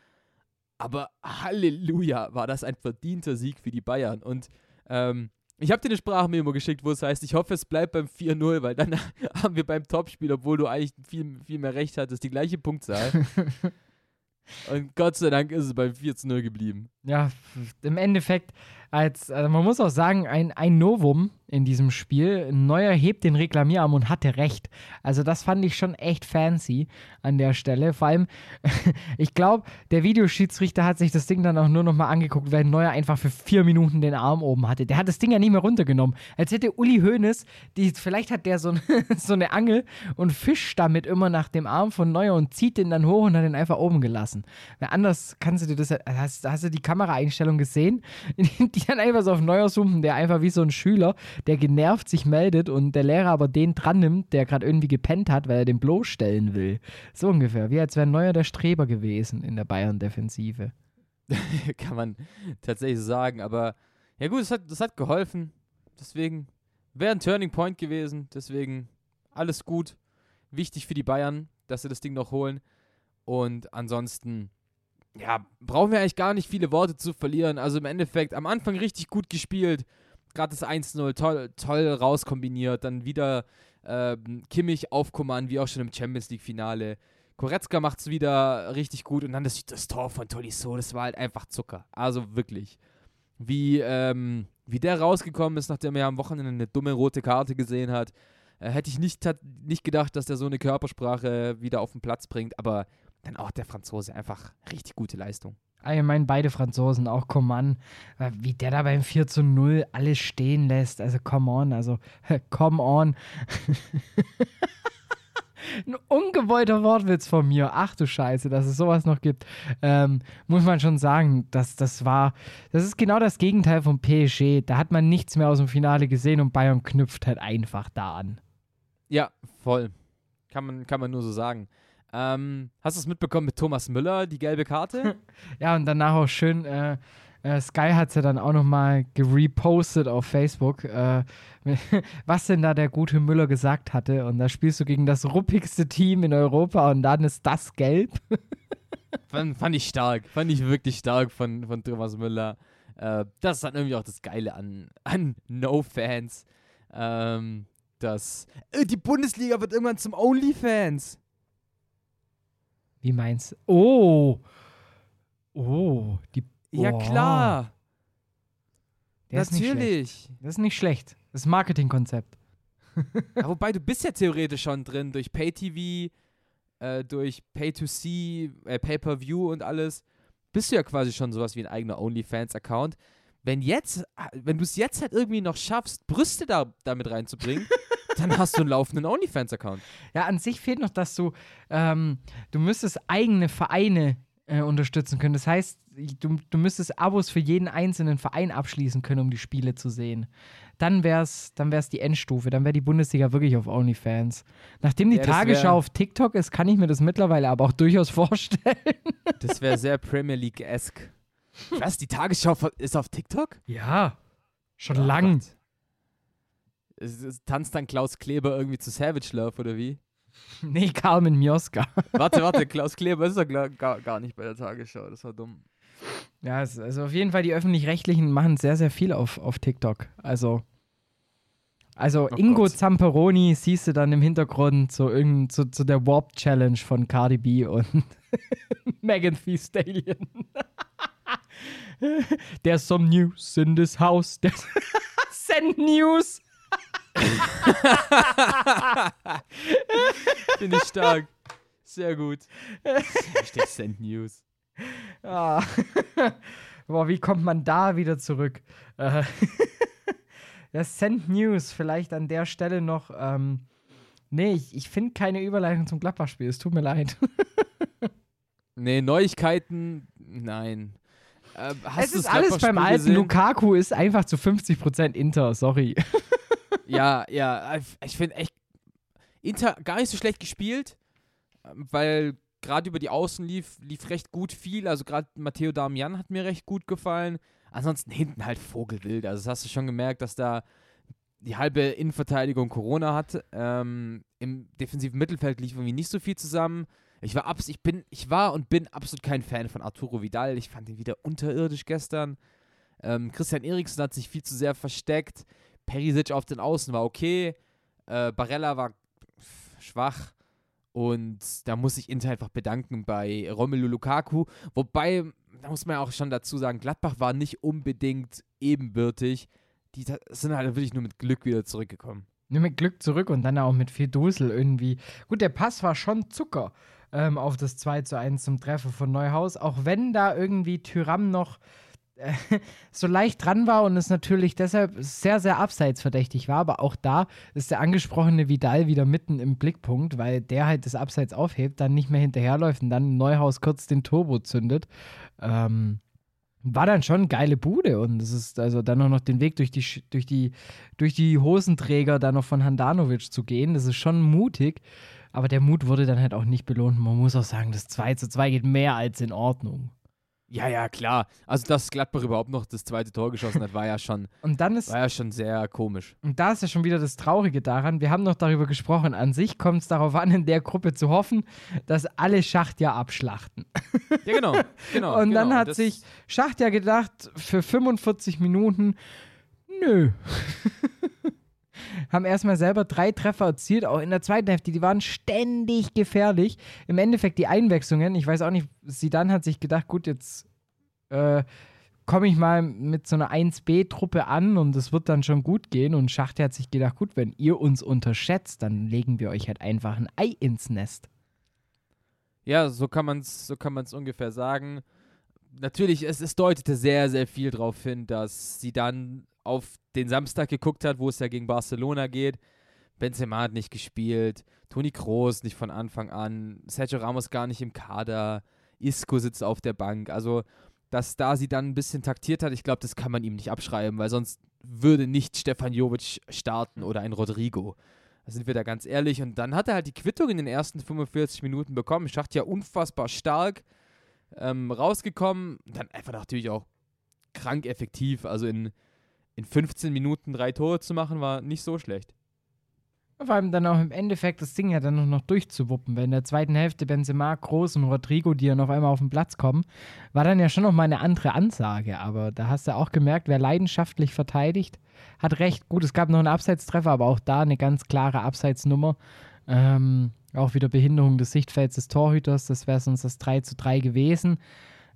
Aber Halleluja, war das ein verdienter Sieg für die Bayern. Und ähm, ich habe dir eine Sprachmemo geschickt, wo es heißt, ich hoffe, es bleibt beim 4-0, weil dann haben wir beim Topspiel, obwohl du eigentlich viel, viel mehr Recht hattest, die gleiche Punktzahl. Und Gott sei Dank ist es beim 4 0 geblieben. Ja, im Endeffekt, als, also man muss auch sagen, ein, ein Novum in diesem Spiel. Neuer hebt den Reklamierarm und hatte recht. Also das fand ich schon echt fancy an der Stelle. Vor allem, ich glaube, der Videoschiedsrichter hat sich das Ding dann auch nur nochmal angeguckt, weil Neuer einfach für vier Minuten den Arm oben hatte. Der hat das Ding ja nicht mehr runtergenommen. Als hätte Uli Hoeneß, die, vielleicht hat der so, so eine Angel und fischt damit immer nach dem Arm von Neuer und zieht den dann hoch und hat den einfach oben gelassen. Weil anders kannst du dir das, hast, hast du die Kameraeinstellung gesehen, die dann einfach so auf Neuer zoomen, der einfach wie so ein Schüler der genervt sich meldet und der Lehrer aber den dran nimmt, der gerade irgendwie gepennt hat, weil er den bloßstellen will. So ungefähr, wie als wäre Neuer der Streber gewesen in der Bayern-Defensive. Kann man tatsächlich sagen, aber ja gut, das hat, das hat geholfen. Deswegen wäre ein Turning Point gewesen. Deswegen alles gut. Wichtig für die Bayern, dass sie das Ding noch holen. Und ansonsten, ja, brauchen wir eigentlich gar nicht viele Worte zu verlieren. Also im Endeffekt am Anfang richtig gut gespielt gerade das 1-0 toll, toll rauskombiniert. Dann wieder äh, Kimmich auf Command, wie auch schon im Champions League-Finale. Koretzka macht es wieder richtig gut und dann das, das Tor von Tolisso, das war halt einfach Zucker. Also wirklich. Wie, ähm, wie der rausgekommen ist, nachdem er am Wochenende eine dumme rote Karte gesehen hat, äh, hätte ich nicht, hat, nicht gedacht, dass der so eine Körpersprache wieder auf den Platz bringt, aber dann auch der Franzose einfach richtig gute Leistung. Allgemein beide Franzosen, auch Coman, wie der da beim 4 zu 0 alles stehen lässt. Also come on, also come on. Ein ungewollter Wortwitz von mir. Ach du Scheiße, dass es sowas noch gibt. Ähm, muss man schon sagen, dass das war, das ist genau das Gegenteil vom PSG. Da hat man nichts mehr aus dem Finale gesehen und Bayern knüpft halt einfach da an. Ja, voll. Kann man, kann man nur so sagen. Ähm, hast du es mitbekommen mit Thomas Müller, die gelbe Karte? ja, und danach auch schön, äh, äh, Sky hat es ja dann auch nochmal gerepostet auf Facebook, äh, was denn da der gute Müller gesagt hatte. Und da spielst du gegen das ruppigste Team in Europa und dann ist das gelb. fand, fand, ich stark, fand ich wirklich stark von, von Thomas Müller. Äh, das ist dann irgendwie auch das Geile an, an No-Fans. Ähm, dass äh, die Bundesliga wird irgendwann zum Only-Fans. Wie meinst du? Oh. Oh, die. Ja, klar. Der Natürlich. Ist das ist nicht schlecht. Das ist ein Marketingkonzept. ja, wobei, du bist ja theoretisch schon drin durch Pay-TV, äh, durch Pay-to-See, äh, Pay-per-View und alles. Bist du ja quasi schon sowas wie ein eigener OnlyFans-Account. Wenn jetzt, wenn du es jetzt halt irgendwie noch schaffst, Brüste da damit reinzubringen, dann hast du einen laufenden OnlyFans-Account. Ja, an sich fehlt noch, dass du, ähm, du müsstest eigene Vereine äh, unterstützen können. Das heißt, du, du müsstest Abos für jeden einzelnen Verein abschließen können, um die Spiele zu sehen. Dann wäre es dann wär's die Endstufe, dann wäre die Bundesliga wirklich auf OnlyFans. Nachdem die ja, Tagesschau auf TikTok ist, kann ich mir das mittlerweile aber auch durchaus vorstellen. Das wäre sehr Premier League-esque. Was? Die Tagesschau ist auf TikTok? Ja, schon oh lang. Gott. Es, es, tanzt dann Klaus Kleber irgendwie zu Savage Love oder wie? Nee, Carmen Mioska. warte, warte, Klaus Kleber ist doch gar, gar nicht bei der Tagesschau, das war dumm. Ja, also auf jeden Fall, die Öffentlich-Rechtlichen machen sehr, sehr viel auf, auf TikTok. Also, also Oh Ingo Gott. Zamperoni siehst du dann im Hintergrund zu, irgend, zu, zu der Warp Challenge von Cardi B und Megan Thee Stallion. There's some news in this house. There's Send News. Finde ich stark. Sehr gut. Hashtag Send News. Ah. Boah, wie kommt man da wieder zurück? Äh, ja, Send News, vielleicht an der Stelle noch. Ähm, nee, ich, ich finde keine Überleitung zum Gladbach-Spiel. Es tut mir leid. Nee, Neuigkeiten, nein. Äh, es ist das alles beim Gladbach-Spiel alten. gesehen? Lukaku ist einfach zu 50% Inter, sorry. Ja, ja, ich finde echt Inter gar nicht so schlecht gespielt, weil gerade über die Außen lief, lief recht gut viel. Also gerade Matteo Damian hat mir recht gut gefallen. Ansonsten hinten halt Vogelwild. Also das hast du schon gemerkt, dass da die halbe Innenverteidigung Corona hat. Ähm, Im defensiven Mittelfeld lief irgendwie nicht so viel zusammen. Ich war, abs ich, bin, ich war und bin absolut kein Fan von Arturo Vidal. Ich fand ihn wieder unterirdisch gestern. Ähm, Christian Eriksen hat sich viel zu sehr versteckt. Perisic auf den Außen war okay. Äh, Barella war schwach. Und da muss ich Inter einfach bedanken bei Romelu Lukaku. Wobei, da muss man ja auch schon dazu sagen, Gladbach war nicht unbedingt ebenbürtig. Die sind halt wirklich nur mit Glück wieder zurückgekommen. Nur mit Glück zurück und dann auch mit viel Dusel irgendwie. Gut, der Pass war schon Zucker ähm, auf das 2 zu 1 zum Treffer von Neuhaus. Auch wenn da irgendwie Tyram noch so leicht dran war und es natürlich deshalb sehr, sehr abseitsverdächtig war. Aber auch da ist der angesprochene Vidal wieder mitten im Blickpunkt, weil der halt das Abseits aufhebt, dann nicht mehr hinterherläuft und dann Neuhaus kurz den Turbo zündet. Ähm, war dann schon eine geile Bude und es ist also dann noch den Weg durch die, durch die, durch die Hosenträger dann noch von Handanovic zu gehen. Das ist schon mutig, aber der Mut wurde dann halt auch nicht belohnt. Man muss auch sagen, das 2 zu 2 geht mehr als in Ordnung. Ja, ja, klar. Also, dass Gladbach überhaupt noch das zweite Tor geschossen hat, war ja schon, Und dann ist, war ja schon sehr komisch. und da ist ja schon wieder das Traurige daran, wir haben noch darüber gesprochen, an sich kommt es darauf an, in der Gruppe zu hoffen, dass alle Schacht ja abschlachten. Ja, genau. genau Und dann genau. hat das, sich Schacht ja gedacht, für 45 Minuten, nö. Haben erstmal selber drei Treffer erzielt, auch in der zweiten Hälfte. Die waren ständig gefährlich. Im Endeffekt die Einwechslungen, ich weiß auch nicht, Sidan hat sich gedacht, gut, jetzt äh, komme ich mal mit so einer 1B-Truppe an und es wird dann schon gut gehen. Und Schacht hat sich gedacht, gut, wenn ihr uns unterschätzt, dann legen wir euch halt einfach ein Ei ins Nest. Ja, so kann man es so ungefähr sagen. Natürlich, es, es deutete sehr, sehr viel darauf hin, dass sie dann auf den Samstag geguckt hat, wo es ja gegen Barcelona geht. Benzema hat nicht gespielt, Toni Kroos nicht von Anfang an, Sergio Ramos gar nicht im Kader, Isco sitzt auf der Bank. Also, dass da sie dann ein bisschen taktiert hat, ich glaube, das kann man ihm nicht abschreiben, weil sonst würde nicht Stefan Jovic starten oder ein Rodrigo. Da sind wir da ganz ehrlich. Und dann hat er halt die Quittung in den ersten 45 Minuten bekommen. Schacht ja unfassbar stark ähm, rausgekommen. Dann einfach natürlich auch krank effektiv. Also in, in 15 Minuten drei Tore zu machen, war nicht so schlecht. Vor allem dann auch im Endeffekt das Ding ja dann noch, durchzuwuppen, weil in der zweiten Hälfte Benzema, Groß und Rodrigo, die dann auf einmal auf den Platz kommen, war dann ja schon noch mal eine andere Ansage. Aber da hast du auch gemerkt, wer leidenschaftlich verteidigt, hat recht. Gut, es gab noch einen Abseitstreffer, aber auch da eine ganz klare Abseitsnummer. Ähm, auch wieder Behinderung des Sichtfelds des Torhüters, das wäre sonst das 3 zu 3 gewesen.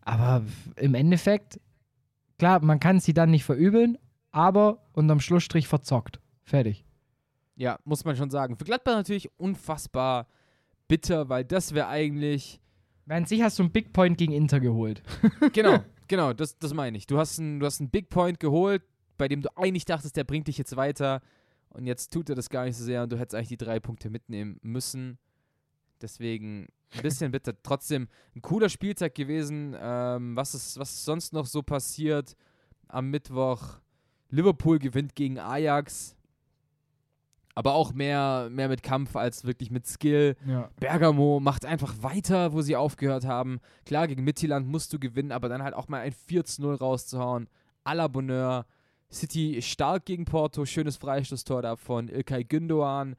Aber im Endeffekt, klar, man kann sie dann nicht verübeln, aber unterm Schlussstrich verzockt. Fertig. Ja, muss man schon sagen. Für Gladbach natürlich unfassbar bitter, weil das wäre eigentlich. An sich hast du einen Big Point gegen Inter geholt. genau, genau, das, das meine ich. Du hast, einen, du hast einen Big Point geholt, bei dem du eigentlich dachtest, der bringt dich jetzt weiter. Und jetzt tut er das gar nicht so sehr und du hättest eigentlich die drei Punkte mitnehmen müssen. Deswegen ein bisschen bitter. Trotzdem ein cooler Spieltag gewesen. Ähm, was, ist, was ist sonst noch so passiert am Mittwoch? Liverpool gewinnt gegen Ajax. Aber auch mehr, mehr mit Kampf als wirklich mit Skill. Ja. Bergamo macht einfach weiter, wo sie aufgehört haben. Klar, gegen Midtjylland musst du gewinnen, aber dann halt auch mal ein 4-0 rauszuhauen. À la Bonheur. City stark gegen Porto, schönes Freistoßtor da von Ilkay Gündoğan.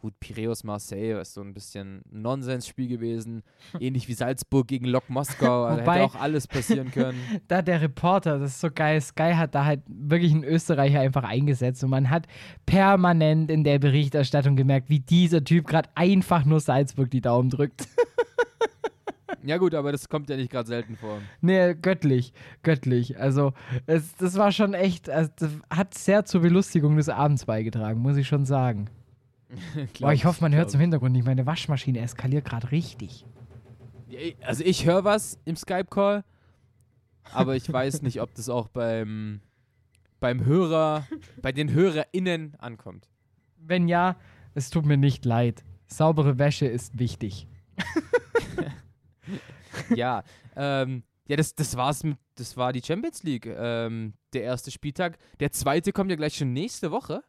Gut, Piräus Marseille ist so ein bisschen ein Nonsensspiel gewesen. Ähnlich wie Salzburg gegen Lok Moskau. Also Wobei- hätte auch alles passieren können. da der Reporter, das ist so geil, Sky hat da halt wirklich einen Österreicher einfach eingesetzt und man hat permanent in der Berichterstattung gemerkt, wie dieser Typ gerade einfach nur Salzburg die Daumen drückt. ja, gut, aber das kommt ja nicht gerade selten vor. nee, göttlich, göttlich. Also, es, das war schon echt, also, das hat sehr zur Belustigung des Abends beigetragen, muss ich schon sagen. Boah, ich hoffe, man hört es im Hintergrund nicht. Meine Waschmaschine eskaliert gerade richtig. Also ich höre was im Skype-Call, aber ich weiß nicht, ob das auch beim, beim Hörer, bei den HörerInnen ankommt. Wenn ja, es tut mir nicht leid. Saubere Wäsche ist wichtig. ja, ähm, ja, das, das war's mit, das war die Champions League, ähm, der erste Spieltag. Der zweite kommt ja gleich schon nächste Woche.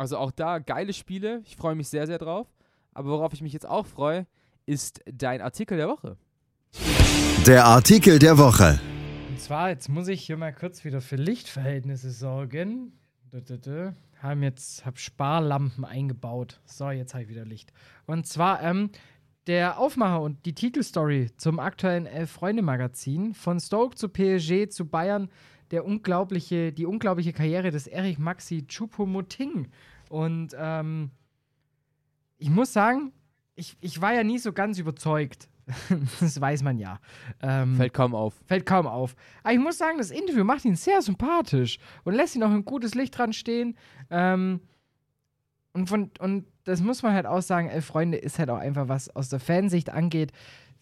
Also auch da geile Spiele. Ich freue mich sehr, sehr drauf. Aber worauf ich mich jetzt auch freue, ist dein Artikel der Woche. Der Artikel der Woche. Und zwar, jetzt muss ich hier mal kurz wieder für Lichtverhältnisse sorgen. Dö, dö, dö. Haben jetzt, hab Sparlampen eingebaut. So, jetzt habe ich wieder Licht. Und zwar, ähm, der Aufmacher und die Titelstory zum aktuellen Elf-Freunde-Magazin von Stoke zu PSG zu Bayern, der unglaubliche, die unglaubliche Karriere des Erich Maxi Choupo-Moting. Und ähm, ich muss sagen, ich, ich war ja nie so ganz überzeugt. das weiß man ja. Ähm, Fällt kaum auf. Fällt kaum auf. Aber ich muss sagen, das Interview macht ihn sehr sympathisch und lässt ihn auch ein gutes Licht dran stehen. Ähm, und, von, und das muss man halt auch sagen, Elf Freunde ist halt auch einfach was aus der Fansicht angeht.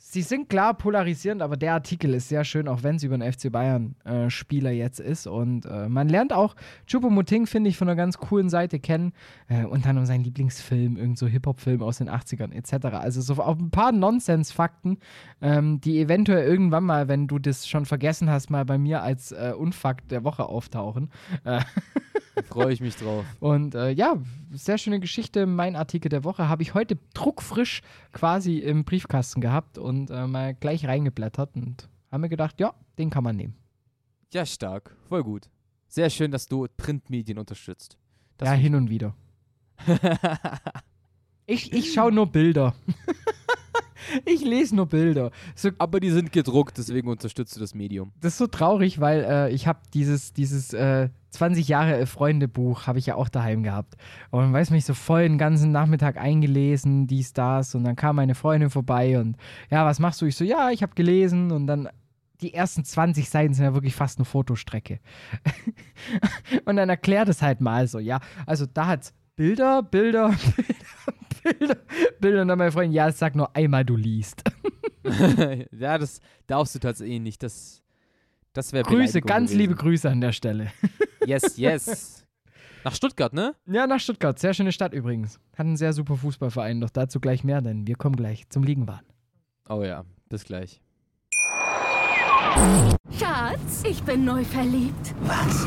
Sie sind klar polarisierend, aber der Artikel ist sehr schön, auch wenn es über einen FC Bayern-Spieler jetzt ist. Und äh, man lernt auch Choupo-Moting, finde ich, von einer ganz coolen Seite kennen. Äh, unter anderem sein Lieblingsfilm, irgend so Hip-Hop-Film aus den 80ern etc. Also so auf ein paar Nonsens-Fakten, ähm, die eventuell irgendwann mal, wenn du das schon vergessen hast, mal bei mir als äh, Unfakt der Woche auftauchen. Freue ich mich drauf. und äh, ja, sehr schöne Geschichte. Mein Artikel der Woche habe ich heute druckfrisch quasi im Briefkasten gehabt und äh, mal gleich reingeblättert und haben mir gedacht, ja, den kann man nehmen. Ja, stark. Voll gut. Sehr schön, dass du Printmedien unterstützt. Das ja, hin und wieder. Ich, ich schaue nur Bilder. ich lese nur Bilder. So, Aber die sind gedruckt, deswegen unterstützt du das Medium. das ist so traurig, weil äh, ich habe dieses, dieses äh, 20 Jahre Elf Freunde Buch habe ich ja auch daheim gehabt. Und weiß mich so voll den ganzen Nachmittag eingelesen, dies, das. Und dann kam meine Freundin vorbei und ja, was machst du? Ich so, ja, ich habe gelesen. Und dann die ersten 20 Seiten sind ja wirklich fast eine Fotostrecke. und dann erklärt es halt mal so, ja. Also da hat Bilder, Bilder, Bilder, Bilder, Bilder. Und dann meine Freundin, ja, sag nur einmal, du liest. ja, das darfst du tatsächlich nicht. Das, das wäre Grüße, ganz gewesen. liebe Grüße an der Stelle. Yes, yes. Nach Stuttgart, ne? Ja, nach Stuttgart. Sehr schöne Stadt übrigens. Hat einen sehr super Fußballverein. Doch dazu gleich mehr, denn wir kommen gleich zum Liegenwahn. Oh ja, bis gleich. Schatz, ich bin neu verliebt. Was?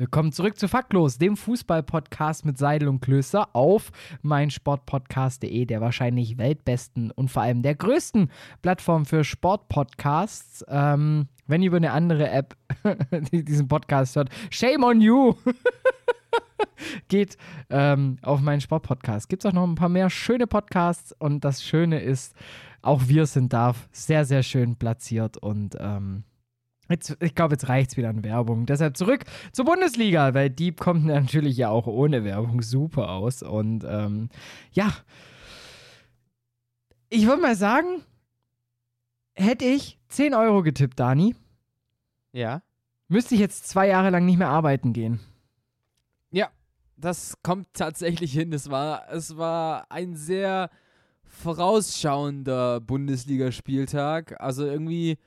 Willkommen zurück zu Faktlos, dem Fußball-Podcast mit Seidel und Klöster auf meinsportpodcast.de, der wahrscheinlich weltbesten und vor allem der größten Plattform für Sportpodcasts. Ähm, wenn ihr über eine andere App diesen Podcast hört, shame on you! Geht ähm, auf meinen Sportpodcast. Gibt es auch noch ein paar mehr schöne Podcasts und das Schöne ist, auch wir sind da sehr, sehr schön platziert und ähm, Jetzt, ich glaube, jetzt reicht es wieder an Werbung. Deshalb zurück zur Bundesliga, weil die kommt natürlich ja auch ohne Werbung super aus. Und ähm, ja, ich würde mal sagen, hätte ich 10 Euro getippt, Dani, Ja. müsste ich jetzt zwei Jahre lang nicht mehr arbeiten gehen. Ja, das kommt tatsächlich hin. Es war, es war ein sehr vorausschauender Bundesligaspieltag. Also irgendwie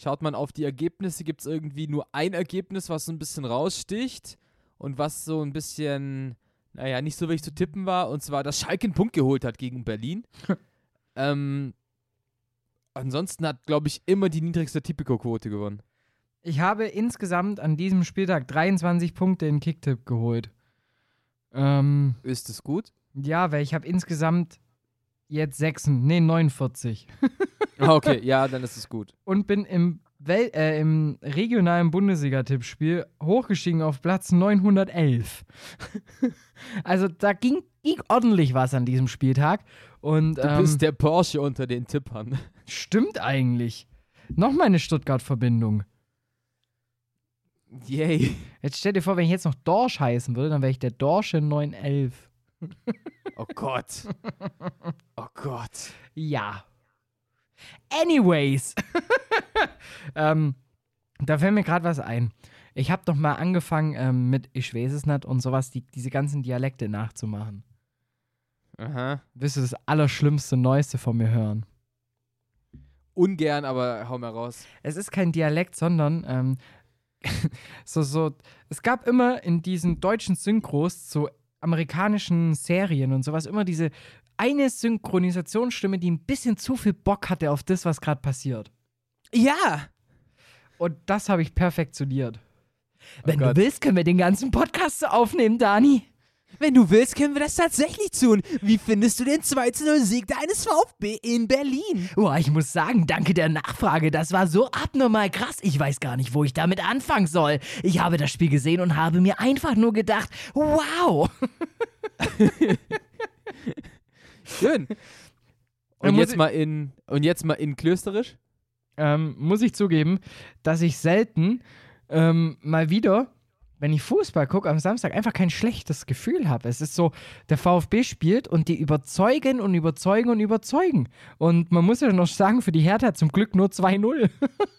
schaut man auf die Ergebnisse, gibt es irgendwie nur ein Ergebnis, was so ein bisschen raussticht und was so ein bisschen, naja, nicht so wirklich zu tippen war. Und zwar, dass Schalke einen Punkt geholt hat gegen Berlin. ähm, ansonsten hat, glaube ich, immer die niedrigste Tipico-Quote gewonnen. Ich habe insgesamt an diesem Spieltag 23 Punkte in Kicktipp geholt. Ähm, Ist es gut? Ja, weil ich habe insgesamt jetzt sechs, nee, 49. Ah, okay, ja, dann ist es gut. Und bin im, Wel äh, im regionalen Bundesliga-Tippspiel hochgestiegen auf Platz 911. also da ging, ging ordentlich was an diesem Spieltag. Und, Du ähm, bist der Porsche unter den Tippern. stimmt eigentlich. Nochmal eine Stuttgart-Verbindung. Yay. Jetzt stell dir vor, wenn ich jetzt noch Dorsch heißen würde, dann wäre ich der Dorsche 911. Oh Gott. Oh Gott. Ja. Anyways. ähm, da fällt mir gerade was ein. Ich habe doch mal angefangen ähm, mit Ich weiß es nicht und sowas, die, diese ganzen Dialekte nachzumachen. Aha. Willst du das Allerschlimmste, Neueste von mir hören? Ungern, aber hau mal raus. Es ist kein Dialekt, sondern ähm, so, so, es gab immer in diesen deutschen Synchros zu amerikanischen Serien und sowas immer diese eine Synchronisationsstimme, die ein bisschen zu viel Bock hatte auf das, was gerade passiert. Ja. Und das habe ich perfektioniert. Wenn Gott. du willst, können wir den ganzen Podcast so aufnehmen, Dani. Wenn du willst, können wir das tatsächlich tun. Wie findest du den 2-0-Sieg deines VfB in Berlin? Boah, ich muss sagen, danke der Nachfrage. Das war so abnormal krass. Ich weiß gar nicht, wo ich damit anfangen soll. Ich habe das Spiel gesehen und habe mir einfach nur gedacht, wow. Schön. Und jetzt mal in und jetzt mal in klösterisch. ähm, muss ich zugeben, dass ich selten ähm, mal wieder, wenn ich Fußball gucke am Samstag, einfach kein schlechtes Gefühl habe. Es ist so, der VfB spielt und die überzeugen und überzeugen und überzeugen. Und man muss ja noch sagen, für die Hertha zum Glück nur 2-0.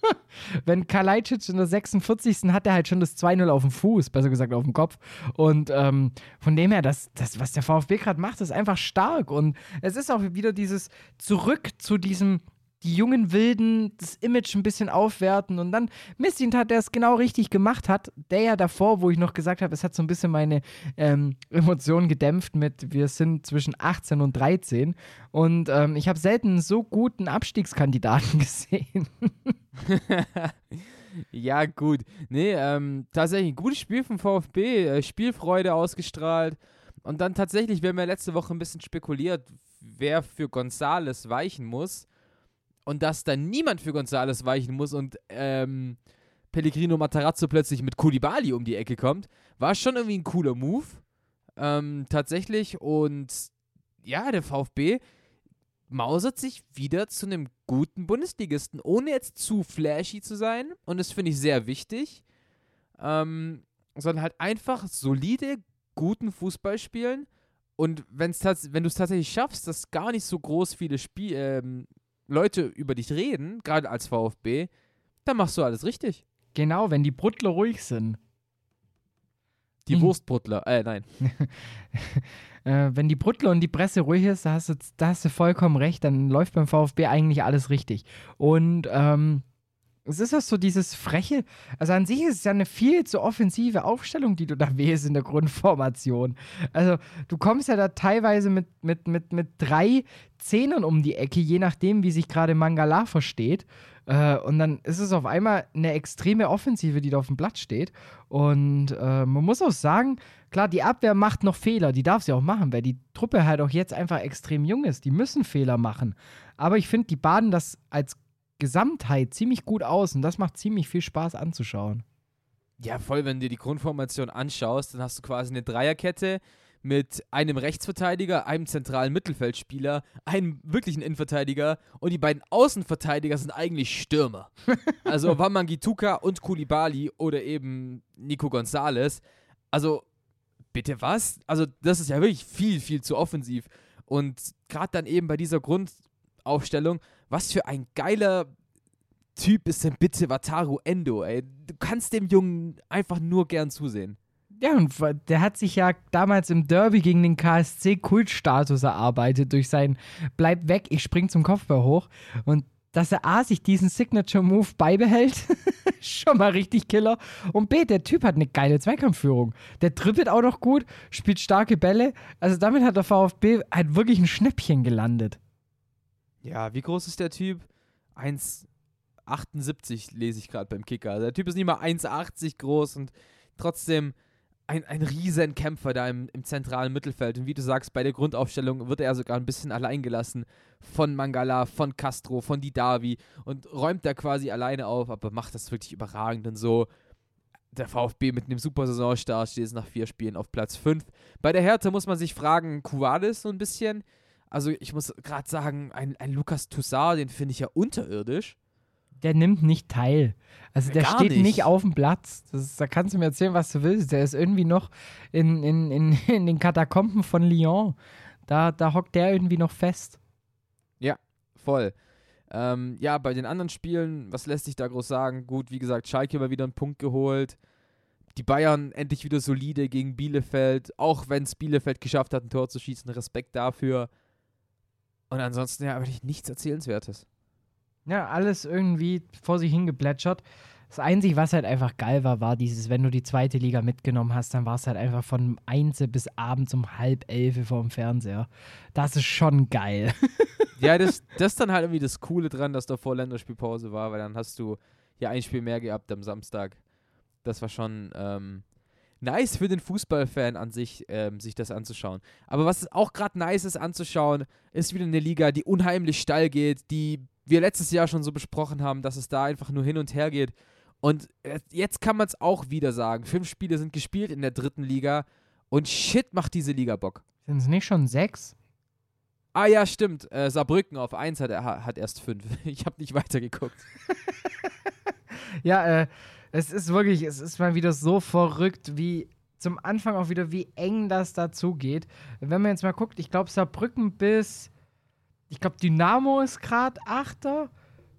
wenn Kalajdzic in der 46. hat er halt schon das 2-0 auf dem Fuß, besser gesagt auf dem Kopf. Und ähm, von dem her, das, das, was der VfB gerade macht, ist einfach stark. Und es ist auch wieder dieses Zurück zu diesem die jungen Wilden das Image ein bisschen aufwerten und dann Missint hat, der es genau richtig gemacht hat. Der ja davor, wo ich noch gesagt habe, es hat so ein bisschen meine ähm, Emotionen gedämpft mit, wir sind zwischen 18 und 13 und ähm, ich habe selten so guten Abstiegskandidaten gesehen. Ja, gut. Nee, ähm, tatsächlich ein gutes Spiel vom VfB, äh, Spielfreude ausgestrahlt. Und dann tatsächlich, wir haben ja letzte Woche ein bisschen spekuliert, wer für Gonzales weichen muss. Und dass dann niemand für Gonzales weichen muss und ähm, Pellegrino Matarazzo plötzlich mit Koulibaly um die Ecke kommt, war schon irgendwie ein cooler Move. Ähm, tatsächlich. Und ja, der VfB mausert sich wieder zu einem guten Bundesligisten, ohne jetzt zu flashy zu sein. Und das finde ich sehr wichtig. Ähm, sondern halt einfach solide, guten Fußball spielen. Und wenn's wenn du es tatsächlich schaffst, dass gar nicht so groß viele Spiel ähm, Leute über dich reden, gerade als VfB, dann machst du alles richtig. genau, wenn die Bruttler ruhig sind. Die Mhm. Wurstbruttler, äh, nein. Äh, wenn die Bruttler und die Presse ruhig ist, da hast, du, da hast du vollkommen recht, dann läuft beim VfB eigentlich alles richtig. Und ähm, es ist auch so dieses freche, also an sich ist es ja eine viel zu offensive Aufstellung, die du da wählst in der Grundformation. Also du kommst ja da teilweise mit, mit, mit, mit drei Zehnern um die Ecke, je nachdem, wie sich gerade Mangala versteht. Äh, und dann ist es auf einmal eine extreme Offensive, die da auf dem Blatt steht. Und äh, man muss auch sagen, klar, die Abwehr macht noch Fehler, die darf sie auch machen, weil die Truppe halt auch jetzt einfach extrem jung ist. Die müssen Fehler machen. Aber ich finde, die baden das als Gesamtheit ziemlich gut aus und das macht ziemlich viel Spaß anzuschauen. Ja, voll, wenn du dir die Grundformation anschaust, dann hast du quasi eine Dreierkette mit einem Rechtsverteidiger, einem zentralen Mittelfeldspieler, einem wirklichen Innenverteidiger und die beiden Außenverteidiger sind eigentlich Stürmer. Also Wamangituka und Kulibali oder eben Nico Gonzalez. Also, bitte was? Also, das ist ja wirklich viel, viel zu offensiv. Und gerade dann eben bei dieser Grundaufstellung, was für ein geiler Typ ist denn bitte Wataru Endo, ey? Du kannst dem Jungen einfach nur gern zusehen. Ja, und der hat sich ja damals im Derby gegen den KSC Kultstatus erarbeitet durch sein Bleib weg, ich spring zum Kopfball hoch. Und dass er A, sich diesen Signature-Move beibehält, schon mal richtig Killer. Und B, der Typ hat eine geile Zweikampfführung. Der trippelt auch noch gut, spielt starke Bälle. Also damit hat der VfB halt wirklich ein Schnäppchen gelandet. Ja, wie groß ist der Typ? 1,78 lese ich gerade beim Kicker. Also der Typ ist nicht mal 1,80 groß und trotzdem ein, ein Riesenkämpfer da im, im zentralen Mittelfeld. Und wie du sagst, bei der Grundaufstellung wird er sogar ein bisschen allein gelassen von Mangala, von Castro, von Didavi und räumt da quasi alleine auf, aber macht das wirklich überragend und so. Der VfB mit einem super Saisonstart steht jetzt nach vier Spielen auf Platz 5. Bei der Härte muss man sich fragen, Kuadis so ein bisschen. Also ich muss gerade sagen, ein, ein Lukas Toussaint, den finde ich ja unterirdisch der nimmt nicht teil. Also der Gar steht nicht. nicht. auf dem Platz. Ist, da kannst du mir erzählen, was du willst. Der ist irgendwie noch in, in, in, in den Katakomben von Lyon. Da, da hockt der irgendwie noch fest. Voll. Ähm, ja, bei den anderen Spielen, was lässt sich da groß sagen? Gut, wie gesagt, Schalke mal wieder einen Punkt geholt. Die Bayern endlich wieder solide gegen Bielefeld, auch wenn es Bielefeld geschafft hat, ein Tor zu schießen. Respekt dafür. Und ansonsten ja wirklich nichts Erzählenswertes. Ja, alles irgendwie vor sich hingeplätschert. Das Einzige, was halt einfach geil war, war dieses, wenn du die zweite Liga mitgenommen hast, dann war es halt einfach von 1 bis abends um halb elf vor dem Fernseher. Das ist schon geil. Ja, das, das ist dann halt irgendwie das Coole dran, dass davor Länderspielpause war, weil dann hast du ja ein Spiel mehr gehabt am Samstag. Das war schon ähm, nice für den Fußballfan an sich, ähm, sich das anzuschauen. Aber was auch gerade nice ist anzuschauen, ist wieder eine Liga, die unheimlich steil geht, die wir letztes Jahr schon so besprochen haben, dass es da einfach nur hin und her geht. Und jetzt kann man es auch wieder sagen. Fünf Spiele sind gespielt in der dritten Liga und shit macht diese Liga Bock. Sind es nicht schon sechs? Ah ja, stimmt. Äh, Saarbrücken auf 1 hat, hat erst fünf. Ich habe nicht weitergeguckt. Ja, äh, es ist wirklich, es ist mal wieder so verrückt, wie zum Anfang auch wieder, wie eng das dazu geht. Wenn man jetzt mal guckt, ich glaube, Saarbrücken bis, ich glaube, Dynamo ist gerade Achter.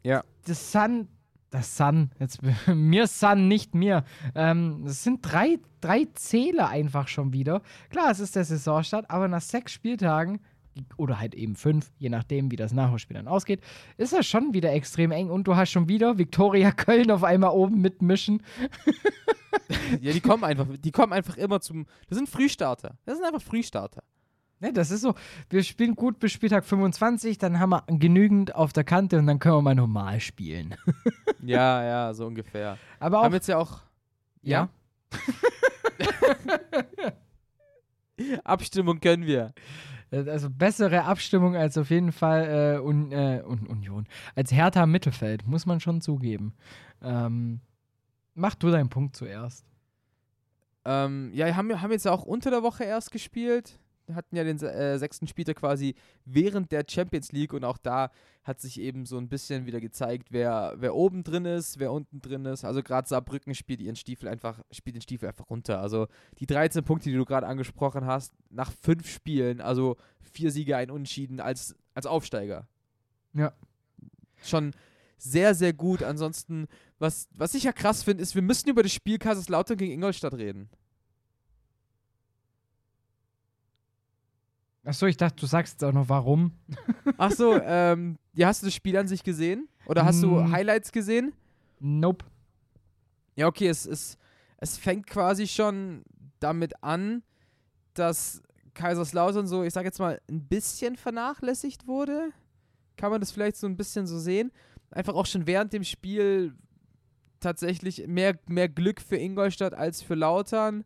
Ja. Das Sun, das Sun, jetzt mir Sun, nicht mir. Ähm, es sind drei, drei Zähler einfach schon wieder. Klar, es ist der Saisonstart, aber nach sechs Spieltagen oder halt eben fünf, je nachdem, wie das Nachholspiel dann ausgeht, ist das schon wieder extrem eng und du hast schon wieder Viktoria Köln auf einmal oben mitmischen. Ja, die kommen einfach, die kommen einfach immer zum. Das sind Frühstarter. Das sind einfach Frühstarter. Ne, das ist so, wir spielen gut bis Spieltag 25, dann haben wir genügend auf der Kante und dann können wir mal normal spielen. Ja, ja, so ungefähr. Aber auch, Haben jetzt ja auch. ja, Abstimmung können wir. Äh, Also bessere Abstimmung als auf jeden Fall äh, Un äh, Un Union. Als Hertha Mittelfeld, muss man schon zugeben. Ähm, mach du deinen Punkt zuerst. Ähm, ja, haben, haben jetzt auch unter der Woche erst gespielt. Hatten ja den äh, sechsten Spieltag quasi während der Champions League und auch da hat sich eben so ein bisschen wieder gezeigt, wer, wer oben drin ist, wer unten drin ist. Also gerade Saarbrücken spielt ihren Stiefel einfach, spielt den Stiefel einfach runter. Also die 13 Punkte, die du gerade angesprochen hast, nach fünf Spielen, also vier Siege, ein Unentschieden als, als Aufsteiger. Ja. Schon sehr, sehr gut. Ansonsten, was, was ich ja krass finde, ist, wir müssen über das Spiel Kaiserslautern gegen Ingolstadt reden. Achso, ich dachte, du sagst jetzt auch noch warum. Ach so, ähm, ja, hast du das Spiel an sich gesehen? Oder hast du Mm. Highlights gesehen? Nope. Ja, okay, es, es, es fängt quasi schon damit an, dass Kaiserslautern so, ich sag jetzt mal, ein bisschen vernachlässigt wurde. Kann man das vielleicht so ein bisschen so sehen? Einfach auch schon während dem Spiel tatsächlich mehr, mehr Glück für Ingolstadt als für Lautern.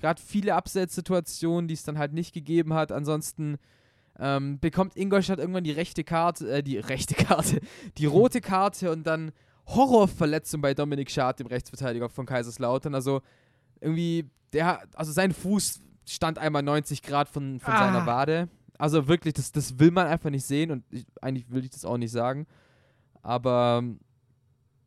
Gerade viele Absetzsituationen, die es dann halt nicht gegeben hat. Ansonsten ähm, bekommt Ingolstadt irgendwann die rechte Karte, äh, die rechte Karte, die rote Karte und dann Horrorverletzung bei Dominik Schad, dem Rechtsverteidiger von Kaiserslautern. Also irgendwie, der, also sein Fuß stand einmal 90 Grad von, von Ah. seiner Wade. Also wirklich, das, das will man einfach nicht sehen und ich, eigentlich will ich das auch nicht sagen. Aber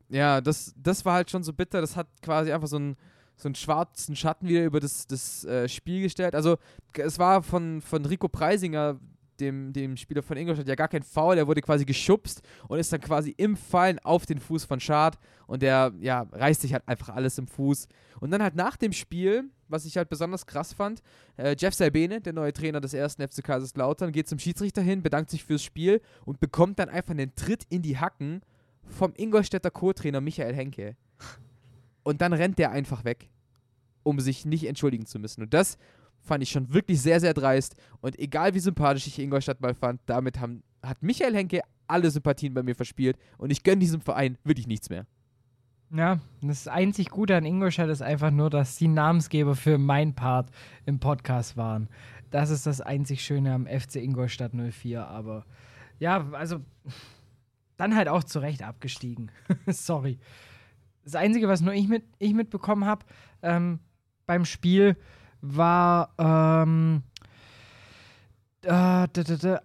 ja, das, das war halt schon so bitter. Das hat quasi einfach so einen, so einen schwarzen Schatten wieder über das, das äh, Spiel gestellt. Also es war von, von Rico Preisinger, dem, dem Spieler von Ingolstadt, ja gar kein Foul. Der wurde quasi geschubst und ist dann quasi im Fallen auf den Fuß von Schad. Und der, ja, reißt sich halt einfach alles im Fuß. Und dann halt nach dem Spiel, was ich halt besonders krass fand, äh, Jeff Salbene, der neue Trainer des ersten FC Kaiserslautern, geht zum Schiedsrichter hin, bedankt sich fürs Spiel und bekommt dann einfach einen Tritt in die Hacken vom Ingolstädter Co-Trainer Michael Henke. Und dann rennt der einfach weg, um sich nicht entschuldigen zu müssen. Und das fand ich schon wirklich sehr, sehr dreist. Und egal wie sympathisch ich Ingolstadt mal fand, damit haben, hat Michael Henke alle Sympathien bei mir verspielt. Und ich gönne diesem Verein wirklich nichts mehr. Ja, das einzig Gute an Ingolstadt ist einfach nur, dass die Namensgeber für mein Part im Podcast waren. Das ist das einzig Schöne am FC Ingolstadt 04. Aber ja, also dann halt auch zu Recht abgestiegen. Sorry. Das Einzige, was nur ich, mit, ich mitbekommen habe ähm, beim Spiel, war ähm, äh,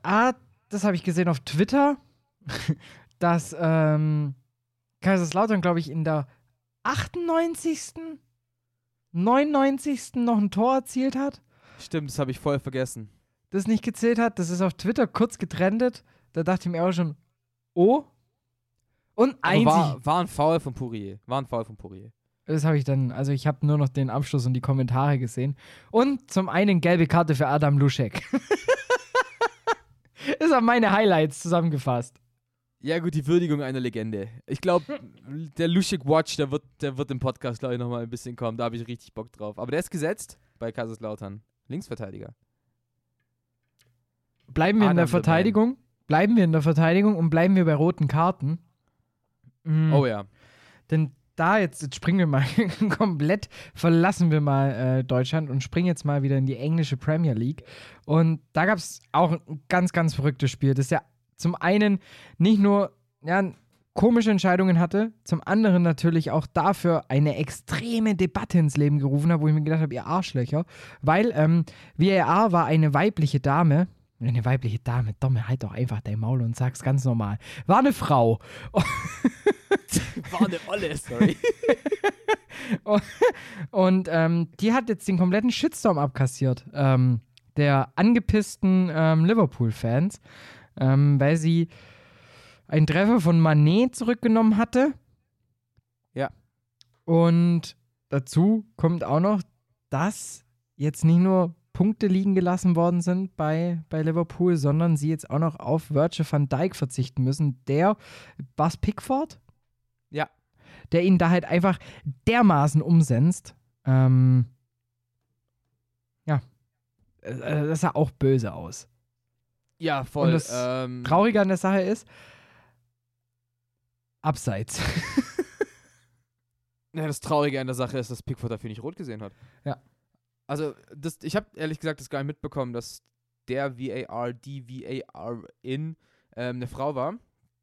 ah, das habe ich gesehen auf Twitter, dass ähm, Kaiserslautern, glaube ich, in der 98., 99. noch ein Tor erzielt hat. Stimmt, das habe ich voll vergessen. Das nicht gezählt hat. Das ist auf Twitter kurz getrennt. Da dachte ich mir auch schon, oh. Und Aber einzig. war, war ein Foul von Pourier. War ein Foul von Pourier. Das habe ich dann, also ich habe nur noch den Abschluss und die Kommentare gesehen. Und zum einen gelbe Karte für Adam Luschek. das sind meine Highlights zusammengefasst. Ja, gut, die Würdigung einer Legende. Ich glaube, der Luschik Watch, der wird, der wird im Podcast, glaube ich, nochmal ein bisschen kommen. Da habe ich richtig Bock drauf. Aber der ist gesetzt bei Kaiserslautern. Linksverteidiger. Bleiben wir in Adam der the Man. Verteidigung. Bleiben wir in der Verteidigung und bleiben wir bei roten Karten. Mhm. Oh ja. Denn da jetzt, jetzt springen wir mal komplett, verlassen wir mal äh, Deutschland und springen jetzt mal wieder in die englische Premier League. Und da gab es auch ein ganz, ganz verrücktes Spiel, das ja zum einen nicht nur ja, komische Entscheidungen hatte, zum anderen natürlich auch dafür eine extreme Debatte ins Leben gerufen hat, wo ich mir gedacht habe, ihr Arschlöcher, weil ähm, VAR war eine weibliche Dame, eine weibliche Dame, Domme, halt doch einfach dein Maul und sag's ganz normal, war eine Frau. War eine Olle, sorry. Und ähm, die hat jetzt den kompletten Shitstorm abkassiert, ähm, der angepissten ähm, Liverpool-Fans, ähm, weil sie einen Treffer von Manet zurückgenommen hatte. Ja. Und dazu kommt auch noch, dass jetzt nicht nur Punkte liegen gelassen worden sind bei, bei Liverpool, sondern sie jetzt auch noch auf Virgil van Dijk verzichten müssen. Der, was Pickford? Ja. Der ihn da halt einfach dermaßen umsetzt. Ähm, ja. Äh, Das sah auch böse aus. Ja, voll. Und das ähm, Traurige an der Sache ist, abseits. Ja, das Traurige an der Sache ist, dass Pickford dafür nicht rot gesehen hat. Ja. Also, das, ich habe ehrlich gesagt das gar nicht mitbekommen, dass der VAR, die VAR in ähm, eine Frau war.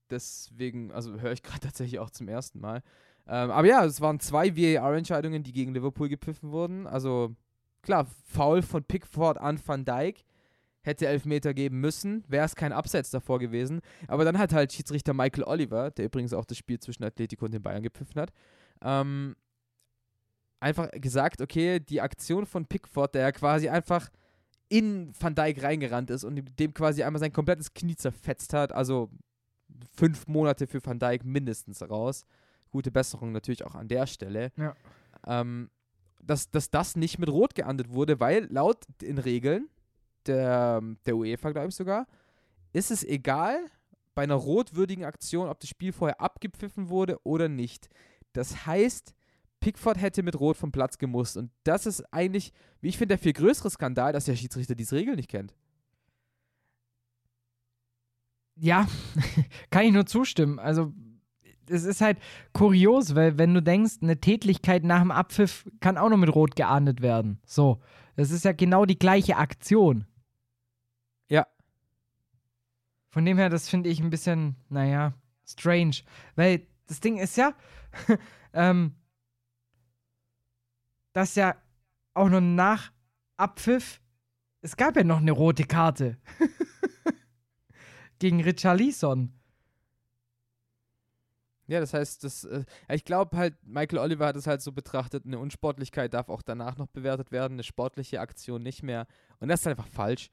Deswegen, also höre ich gerade tatsächlich auch zum ersten Mal. Ähm, aber ja, es waren zwei VAR-Entscheidungen, die gegen Liverpool gepfiffen wurden. Also, klar, Foul von Pickford an Van Dijk. Hätte Elfmeter geben müssen, wäre es kein Abseits davor gewesen. Aber dann hat halt Schiedsrichter Michael Oliver, der übrigens auch das Spiel zwischen Atletico und den Bayern gepfiffen hat, ähm, einfach gesagt, okay, die Aktion von Pickford, der ja quasi einfach in Van Dijk reingerannt ist und dem quasi einmal sein komplettes Knie zerfetzt hat, also fünf Monate für Van Dijk mindestens raus. Gute Besserung natürlich auch an der Stelle. Ja. Ähm, dass, dass das nicht mit Rot geahndet wurde, weil laut den Regeln der, der UEFA, glaube ich sogar, ist es egal bei einer rotwürdigen Aktion, ob das Spiel vorher abgepfiffen wurde oder nicht. Das heißt, Pickford hätte mit Rot vom Platz gemusst. Und das ist eigentlich, wie ich finde, der viel größere Skandal, dass der Schiedsrichter diese Regel nicht kennt. Ja, kann ich nur zustimmen. Also, es ist halt kurios, weil wenn du denkst, eine Tätlichkeit nach dem Abpfiff kann auch noch mit Rot geahndet werden. So, es ist ja genau die gleiche Aktion. Ja. Von dem her, das finde ich ein bisschen, naja, strange. Weil das Ding ist ja, ähm, dass ja auch noch nach Abpfiff, es gab ja noch eine rote Karte. Gegen Richarlison. Ja, das heißt, das, äh, ich glaube halt, Michael Oliver hat es halt so betrachtet, eine Unsportlichkeit darf auch danach noch bewertet werden, eine sportliche Aktion nicht mehr. Und das ist einfach falsch.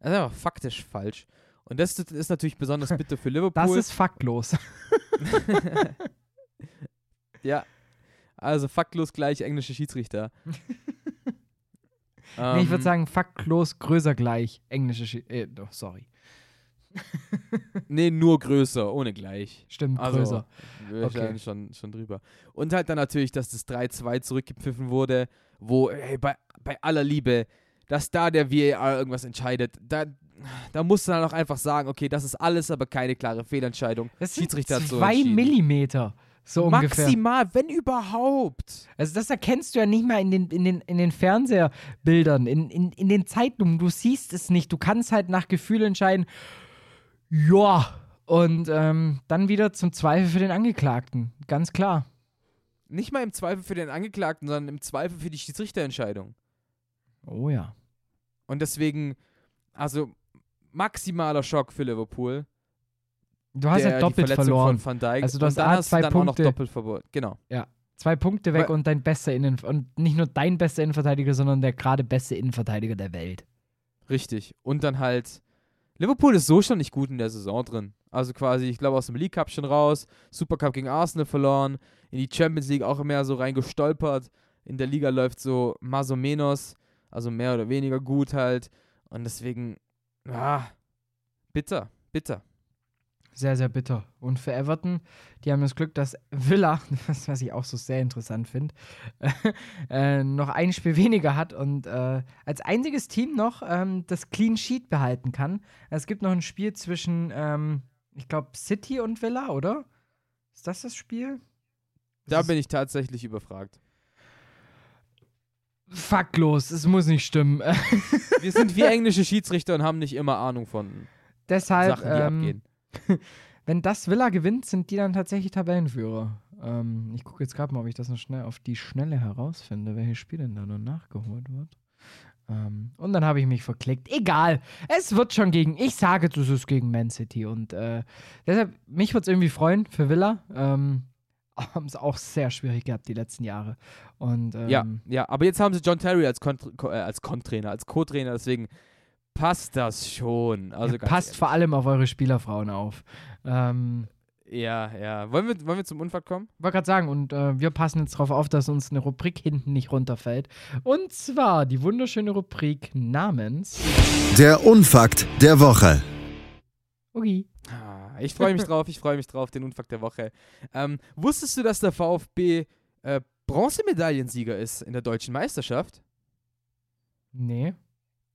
Das ist einfach faktisch falsch. Und das ist natürlich besonders bitter für Liverpool. Das ist faktlos. ja. Also faktlos gleich englische Schiedsrichter. nee, ich würde Ähm, sagen, faktlos, größer gleich. Englische, Schi äh, oh, sorry. Nee, nur größer, ohne gleich. Stimmt, Also, größer. wir Okay. schon, schon drüber. Und halt dann natürlich, dass das 3-2 zurückgepfiffen wurde, wo, ey, bei, bei aller Liebe, dass da der VAR irgendwas entscheidet, da, da musst du dann auch einfach sagen, okay, das ist alles, aber keine klare Fehlentscheidung. Das sind Schiedsrichter so zwei. Millimeter. So ungefähr. Maximal, wenn überhaupt. Also das erkennst du ja nicht mal in den, in den, in den Fernsehbildern, in, in, in den Zeitungen. Du siehst es nicht. Du kannst halt nach Gefühl entscheiden, ja. Und ähm, dann wieder zum Zweifel für den Angeklagten. Ganz klar. Nicht mal im Zweifel für den Angeklagten, sondern im Zweifel für die Schiedsrichterentscheidung. Oh ja. Und deswegen, also maximaler Schock für Liverpool. Du hast der, ja doppelt verloren. Von Van Dijk. Also du hast und dann hast zwei du dann auch noch Punkte. doppelt verloren. Genau. Zwei Punkte weg Weil- und dein bester Innen und nicht nur dein bester Innenverteidiger, sondern der gerade beste Innenverteidiger der Welt. Richtig. Und dann halt, Liverpool ist so schon nicht gut in der Saison drin. Also quasi, ich glaube, aus dem League Cup schon raus, Supercup gegen Arsenal verloren, in die Champions League auch mehr so reingestolpert. In der Liga läuft so más o menos, also mehr oder weniger gut halt. Und deswegen, ah, bitter, bitter. Sehr, sehr bitter. Und für Everton, die haben das Glück, dass Villa, was ich auch so sehr interessant finde, äh, noch ein Spiel weniger hat und äh, als einziges Team noch ähm, das Clean Sheet behalten kann. Es gibt noch ein Spiel zwischen, ähm, ich glaube, City und Villa, oder? Ist das das Spiel? Da ist bin ich tatsächlich überfragt. Fucklos, es muss nicht stimmen. Wir sind wie englische Schiedsrichter und haben nicht immer Ahnung von Deshalb, Sachen, die ähm, abgehen. wenn das Villa gewinnt, sind die dann tatsächlich Tabellenführer. Ähm, ich gucke jetzt gerade mal, ob ich das noch schnell auf die Schnelle herausfinde, welches Spiel denn da noch nachgeholt wird. Ähm, und dann habe ich mich verklickt. Egal, es wird schon gegen, ich sage, es ist gegen Man City. Und äh, deshalb, mich würde es irgendwie freuen für Villa. Ähm, haben es auch sehr schwierig gehabt die letzten Jahre. Und ähm, Ja, ja, aber jetzt haben sie John Terry als, Kont Ko- äh, als Kontrainer, als Co-Trainer, deswegen passt das schon. Also ja, passt ehrlich. vor allem auf eure Spielerfrauen auf. Ähm, Ja, ja. Wollen wir, wollen wir zum Unfall kommen? wollte gerade sagen, und äh, wir passen jetzt darauf auf, dass uns eine Rubrik hinten nicht runterfällt. Und zwar die wunderschöne Rubrik namens. Der Unfakt der Woche. Ugi. Ah, ich freue mich drauf, ich freue mich drauf, den Unfakt der Woche. Ähm, wusstest du, dass der VfB äh, Bronzemedaillensieger ist in der deutschen Meisterschaft? Nee.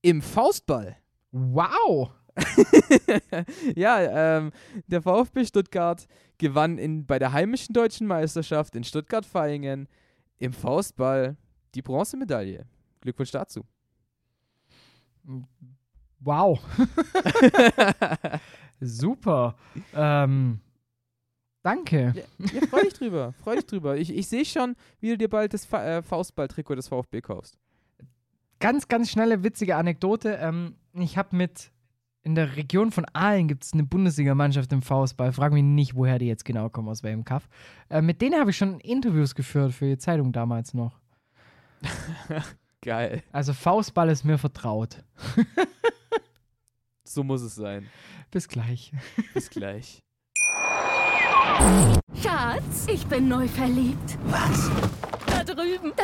Im Faustball. Wow. ja, ähm, der VfB Stuttgart gewann in, bei der heimischen deutschen Meisterschaft in Stuttgart-Vaihingen im Faustball die Bronzemedaille. Glückwunsch dazu. Wow. Super. Ähm, danke. Ja, freu dich drüber, freu dich drüber. Ich, ich sehe schon, wie du dir bald das Fa äh, Faustball-Trikot des VfB kaufst. Ganz, ganz schnelle, witzige Anekdote. Ähm, ich habe mit. In der Region von Aalen gibt es eine Bundesligamannschaft im Faustball. Frag mich nicht, woher die jetzt genau kommen, aus welchem Kaff. Äh, mit denen habe ich schon Interviews geführt für die Zeitung damals noch. Geil. Also Faustball ist mir vertraut. So muss es sein. Bis gleich. Bis gleich. Schatz, ich bin neu verliebt. Was?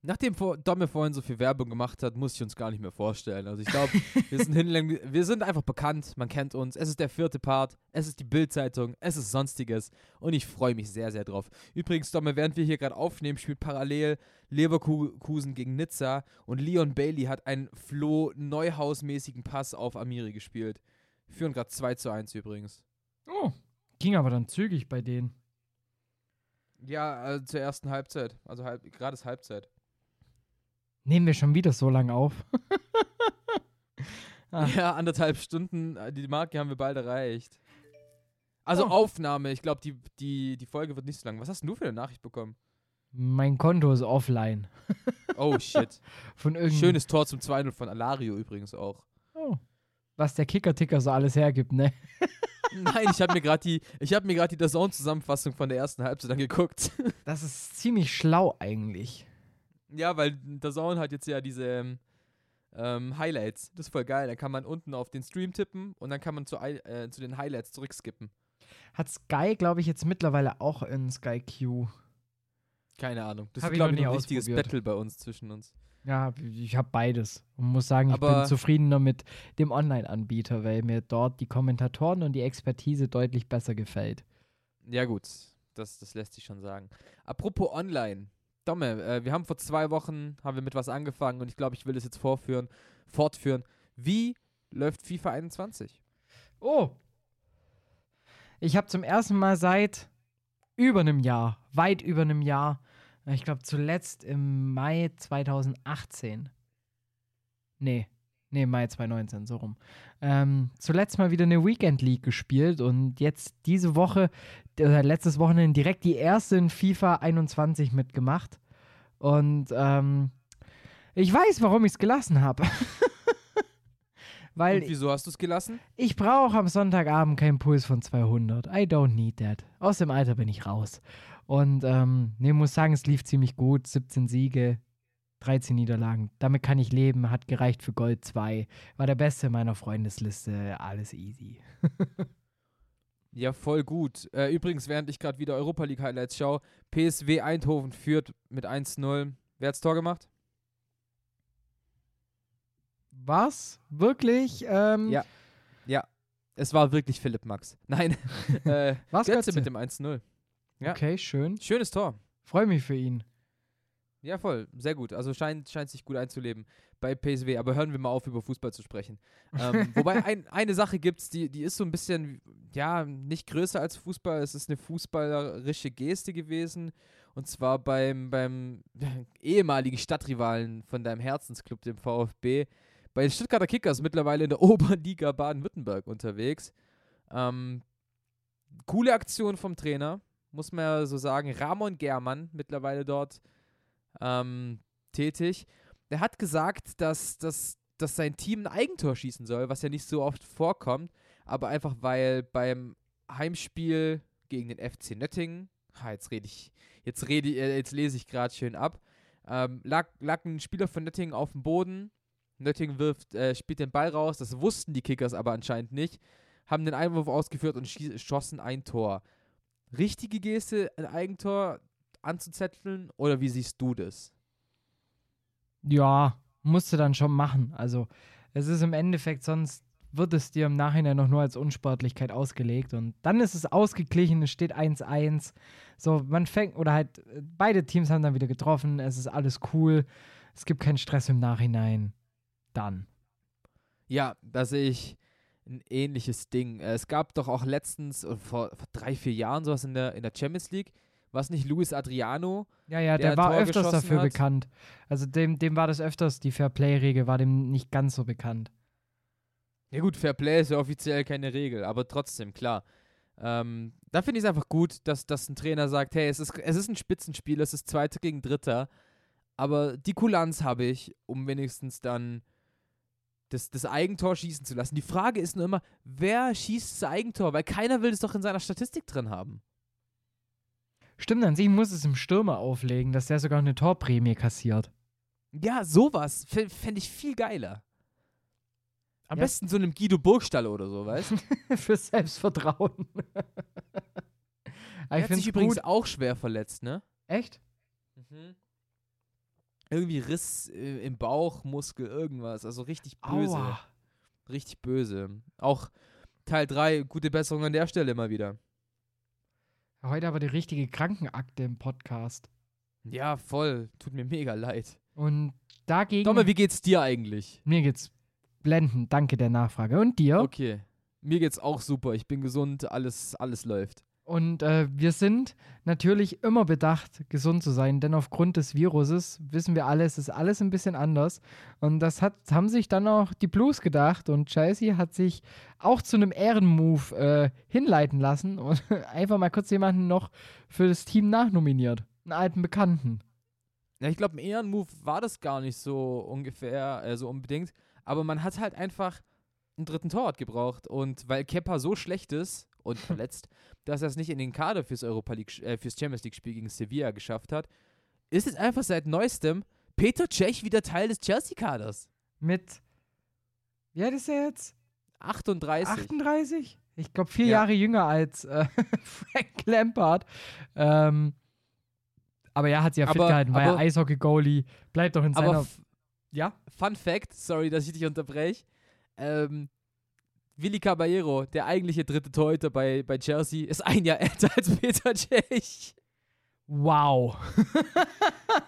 Nachdem Domme vorhin so viel Werbung gemacht hat, muss ich uns gar nicht mehr vorstellen. Also ich glaube, wir, sind hinlänglich- wir sind einfach bekannt, man kennt uns. Es ist der vierte Part, es ist die Bild-Zeitung, es ist Sonstiges und ich freue mich sehr, sehr drauf. Übrigens, Domme, während wir hier gerade aufnehmen, spielt parallel Leverkusen gegen Nizza und Leon Bailey hat einen Flo Neuhaus-mäßigen Pass auf Amiri gespielt. Führen gerade 2 zu 1 übrigens. Oh, ging aber dann zügig bei denen. Ja, also zur ersten Halbzeit. Also halb, gerade ist Halbzeit. Nehmen wir schon wieder so lange auf. Ah. Ja, anderthalb Stunden, äh, die Marke haben wir bald erreicht. Also Oh. Aufnahme, ich glaube, die, die, die Folge wird nicht so lang. Was hast denn du für eine Nachricht bekommen? Mein Konto ist offline. Oh shit. Von. Schönes Tor zum 2-0 von Alario übrigens auch. Oh. Was der Kicker-Ticker so alles hergibt, ne? Nein, ich habe mir gerade die, ich habe mir gerade die DAZN-Zusammenfassung von der ersten Halbzeit angeguckt. Das ist ziemlich schlau eigentlich. Ja, weil DAZN hat jetzt ja diese ähm, ähm, Highlights. Das ist voll geil. Da kann man unten auf den Stream tippen und dann kann man zu, äh, zu den Highlights zurückskippen. Hat Sky, glaube ich, jetzt mittlerweile auch in Sky Q. Keine Ahnung. Das Hab ist, glaube ich, ein richtiges. Battle bei uns zwischen uns. Ja, ich habe beides und muss sagen, ich bin Aber- zufriedener mit dem Online-Anbieter, weil mir dort die Kommentatoren und die Expertise deutlich besser gefällt. Ja, gut. Das, das lässt sich schon sagen. Apropos online. Domme, äh, wir haben vor zwei Wochen haben wir mit was angefangen und ich glaube, ich will das jetzt vorführen, fortführen. Wie läuft FIFA 21? Oh! Ich habe zum ersten Mal seit über einem Jahr, weit über einem Jahr, ich glaube zuletzt im Mai 2018. Nee, nee, Mai 2019, so rum. Ähm, zuletzt mal wieder eine Weekend League gespielt und jetzt diese Woche, letztes Wochenende direkt die erste in FIFA 21 mitgemacht. Und ähm, ich weiß, warum ich es gelassen habe. Weil Und wieso hast du es gelassen? ich brauche am Sonntagabend keinen Puls von 200. I don't need that. Aus dem Alter bin ich raus. Und ähm, nee, muss sagen, es lief ziemlich gut. 17 Siege, 13 Niederlagen. Damit kann ich leben. Hat gereicht für Gold 2. War der Beste in meiner Freundesliste. Alles easy. Ja, voll gut. Äh, übrigens, während ich gerade wieder Europa League Highlights schaue, PSW Eindhoven führt mit 1-0. Wer hat's Tor gemacht? Was? Wirklich? Ähm, Ja. Ja. Es war wirklich Philipp Max. Nein. äh, Was, Götze Götze? mit dem 1-0. Ja. Okay, schön. Schönes Tor. Freue mich für ihn. Ja, voll. Sehr gut. Also scheint, scheint sich gut einzuleben bei PSW. Aber hören wir mal auf, über Fußball zu sprechen. ähm, wobei ein, eine Sache gibt die, die ist so ein bisschen, ja, nicht größer als Fußball. Es ist eine fußballerische Geste gewesen. Und zwar beim, beim ehemaligen Stadtrivalen von deinem Herzensclub, dem VfB. Bei den Stuttgarter Kickers mittlerweile in der Oberliga Baden-Württemberg unterwegs. Ähm, coole Aktion vom Trainer, muss man ja so sagen. Ramon Germann mittlerweile dort ähm, tätig. Der hat gesagt, dass, dass, dass sein Team ein Eigentor schießen soll, was ja nicht so oft vorkommt, aber einfach weil beim Heimspiel gegen den FC Nöttingen, ha, jetzt rede ich, jetzt rede äh, jetzt lese ich gerade schön ab, ähm, lag, lag ein Spieler von Nöttingen auf dem Boden. Nöttingen wirft, äh, spielt den Ball raus, das wussten die Kickers aber anscheinend nicht, haben den Einwurf ausgeführt und schie- schossen ein Tor. Richtige Geste, ein Eigentor anzuzetteln oder wie siehst du das? Ja, musst du dann schon machen. Also, es ist im Endeffekt, sonst wird es dir im Nachhinein noch nur als Unsportlichkeit ausgelegt und dann ist es ausgeglichen, es steht 1-1. So, man fängt, oder halt, beide Teams haben dann wieder getroffen, es ist alles cool, es gibt keinen Stress im Nachhinein. Dann. Ja, da sehe ich ein ähnliches Ding. Es gab doch auch letztens, vor, vor drei, vier Jahren sowas in der, in der Champions League, was nicht Luis Adriano? Ja, ja, Der der, war Tor öfters dafür hat. bekannt. Also dem, dem war das öfters, die Fairplay-Regel war dem nicht ganz so bekannt. Ja gut, Fair Play ist ja offiziell keine Regel, aber trotzdem, klar. Ähm, da finde ich es einfach gut, dass, dass ein Trainer sagt, hey, es ist, es ist ein Spitzenspiel, es ist Zweiter gegen Dritter, aber die Kulanz habe ich, um wenigstens dann das, das Eigentor schießen zu lassen. Die Frage ist nur immer, wer schießt das Eigentor? Weil keiner will es doch in seiner Statistik drin haben. Stimmt, an sich muss es im Stürmer auflegen, dass der sogar eine Torprämie kassiert. Ja, sowas fände ich viel geiler. Am Ja. besten so einem Guido Burgstall oder so, weißt du? Für Selbstvertrauen. Er ich hat finde sich übrigens gut. auch schwer verletzt, ne? Echt? Irgendwie Riss äh, im Bauchmuskel, irgendwas. Also richtig böse. Aua. Richtig böse. Auch Teil 3, gute Besserung an der Stelle mal wieder. Heute aber die richtige Krankenakte im Podcast. Ja, voll. Tut mir mega leid. Und dagegen. Domme, wie geht's dir eigentlich? mir geht's blendend. Danke der Nachfrage. Und dir? Okay. Mir geht's auch super. Ich bin gesund, alles, alles läuft. Und äh, wir sind natürlich immer bedacht, gesund zu sein, denn aufgrund des Viruses wissen wir alle, es ist alles ein bisschen anders. Und das hat, haben sich dann auch die Blues gedacht und Chelsea hat sich auch zu einem Ehrenmove äh, hinleiten lassen und einfach mal kurz jemanden noch für das Team nachnominiert. Einen alten Bekannten. Ja, ich glaube, ein Ehrenmove war das gar nicht so ungefähr, äh, so unbedingt. Aber man hat halt einfach einen dritten Torwart gebraucht. Und weil Kepa so schlecht ist und verletzt, dass er es nicht in den Kader fürs Europa League, äh, fürs Champions League-Spiel gegen Sevilla geschafft hat, ist es einfach seit neuestem Peter Cech wieder Teil des Chelsea-Kaders. Mit, wie alt ist er jetzt? 38. 38? Ich glaube, vier Ja. Jahre jünger als äh, Frank Lampard. Ähm, aber ja, hat sie ja fit Aber- gehalten, war ja Eishockey-Goalie. Bleibt doch in seiner. Ja? Fun Fact, sorry, dass ich dich unterbreche. Ähm, Willi Caballero, der eigentliche dritte Torhüter bei, bei Chelsea, ist ein Jahr älter als Peter Cech. Wow.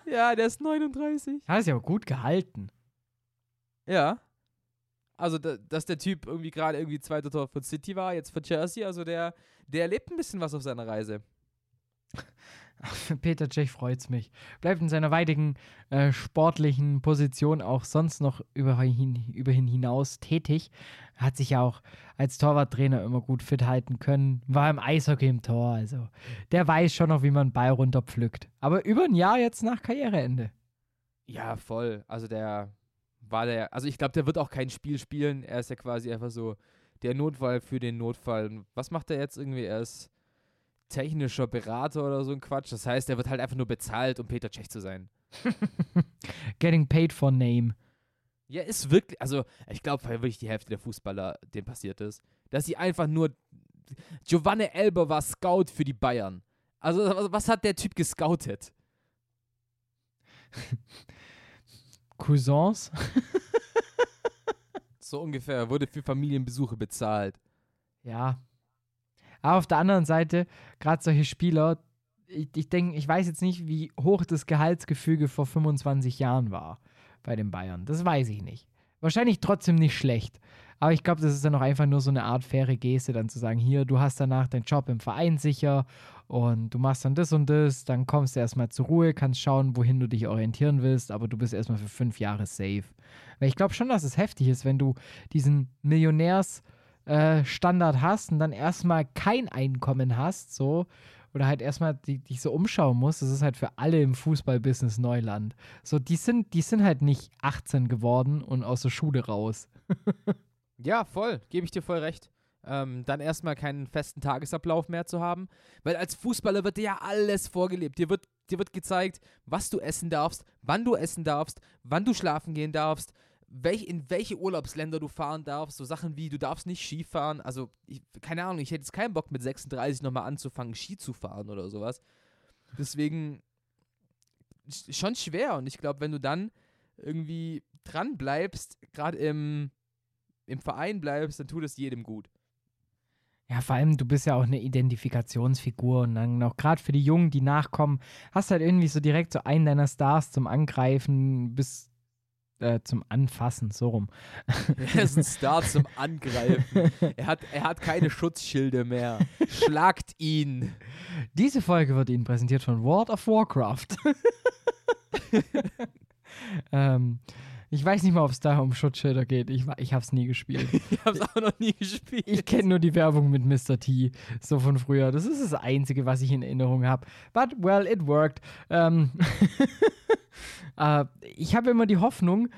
Ja, der ist 39. Hat sie aber gut gehalten. Ja. Also, da, dass der Typ irgendwie gerade irgendwie zweiter Tor von City war, jetzt von Chelsea, also der, der erlebt ein bisschen was auf seiner Reise. Für Peter Cech freut's mich. Bleibt in seiner weitigen äh, sportlichen Position auch sonst noch überhin, überhin hinaus tätig. Hat sich ja auch als Torwarttrainer immer gut fit halten können. War im Eishockey im Tor, also der weiß schon noch, wie man einen Ball runterpflückt. Aber über ein Jahr jetzt nach Karriereende. Ja, voll. Also der war der, also ich glaube, der wird auch kein Spiel spielen. Er ist ja quasi einfach so der Notfall für den Notfall. Was macht er jetzt irgendwie? Er ist technischer Berater oder so ein Quatsch. Das heißt, er wird halt einfach nur bezahlt, um Peter Cech zu sein. Getting paid for name. Ja, ist wirklich, also ich glaube, weil wirklich die Hälfte der Fußballer, dem passiert ist, dass sie einfach nur, Giovanni Elber war Scout für die Bayern. Also was, was hat der Typ gescoutet? Cousins. So ungefähr, er wurde für Familienbesuche bezahlt. Ja. Aber auf der anderen Seite, gerade solche Spieler, ich, ich denke, ich weiß jetzt nicht, wie hoch das Gehaltsgefüge vor 25 Jahren war bei den Bayern. Das weiß ich nicht. Wahrscheinlich trotzdem nicht schlecht. Aber ich glaube, das ist dann auch einfach nur so eine Art faire Geste, dann zu sagen, hier, du hast danach deinen Job im Verein sicher und du machst dann das und das, dann kommst du erstmal zur Ruhe, kannst schauen, wohin du dich orientieren willst, aber du bist erstmal für fünf Jahre safe. Weil ich glaube schon, dass es heftig ist, wenn du diesen Millionärs- äh, Standard hast und dann erstmal kein Einkommen hast, so, oder halt erstmal dich so umschauen musst, das ist halt für alle im Fußballbusiness Neuland. So, die sind, die sind halt nicht 18 geworden und aus der Schule raus. Ja, voll, gebe ich dir voll recht. Ähm, dann erstmal keinen festen Tagesablauf mehr zu haben. Weil als Fußballer wird dir ja alles vorgelebt. Dir wird, dir wird gezeigt, was du essen darfst, wann du essen darfst, wann du schlafen gehen darfst, welch, in welche Urlaubsländer du fahren darfst. So Sachen wie, du darfst nicht Ski fahren. Also, ich, keine Ahnung, ich hätte jetzt keinen Bock mit 36 nochmal anzufangen, Ski zu fahren oder sowas. Deswegen sch- schon schwer. Und ich glaube, wenn du dann irgendwie dran bleibst, gerade im, im Verein bleibst, dann tut es jedem gut. Ja, vor allem, du bist ja auch eine Identifikationsfigur und dann auch gerade für die Jungen, die nachkommen, hast halt irgendwie so direkt so einen deiner Stars zum Angreifen bis äh, zum Anfassen, so rum. Er ist ein Star zum Angreifen. Er hat, er hat keine Schutzschilde mehr. Schlagt ihn. Diese Folge wird Ihnen präsentiert von World of Warcraft. ähm, ich weiß nicht mal, ob es da um Schutzschilder geht. Ich, ich habe es nie gespielt. Ich hab's auch noch nie gespielt. Ich kenne nur die Werbung mit Mr. T, so von früher. Das ist das Einzige, was ich in Erinnerung habe. But, well, it worked. Ähm äh, ich habe immer die Hoffnung,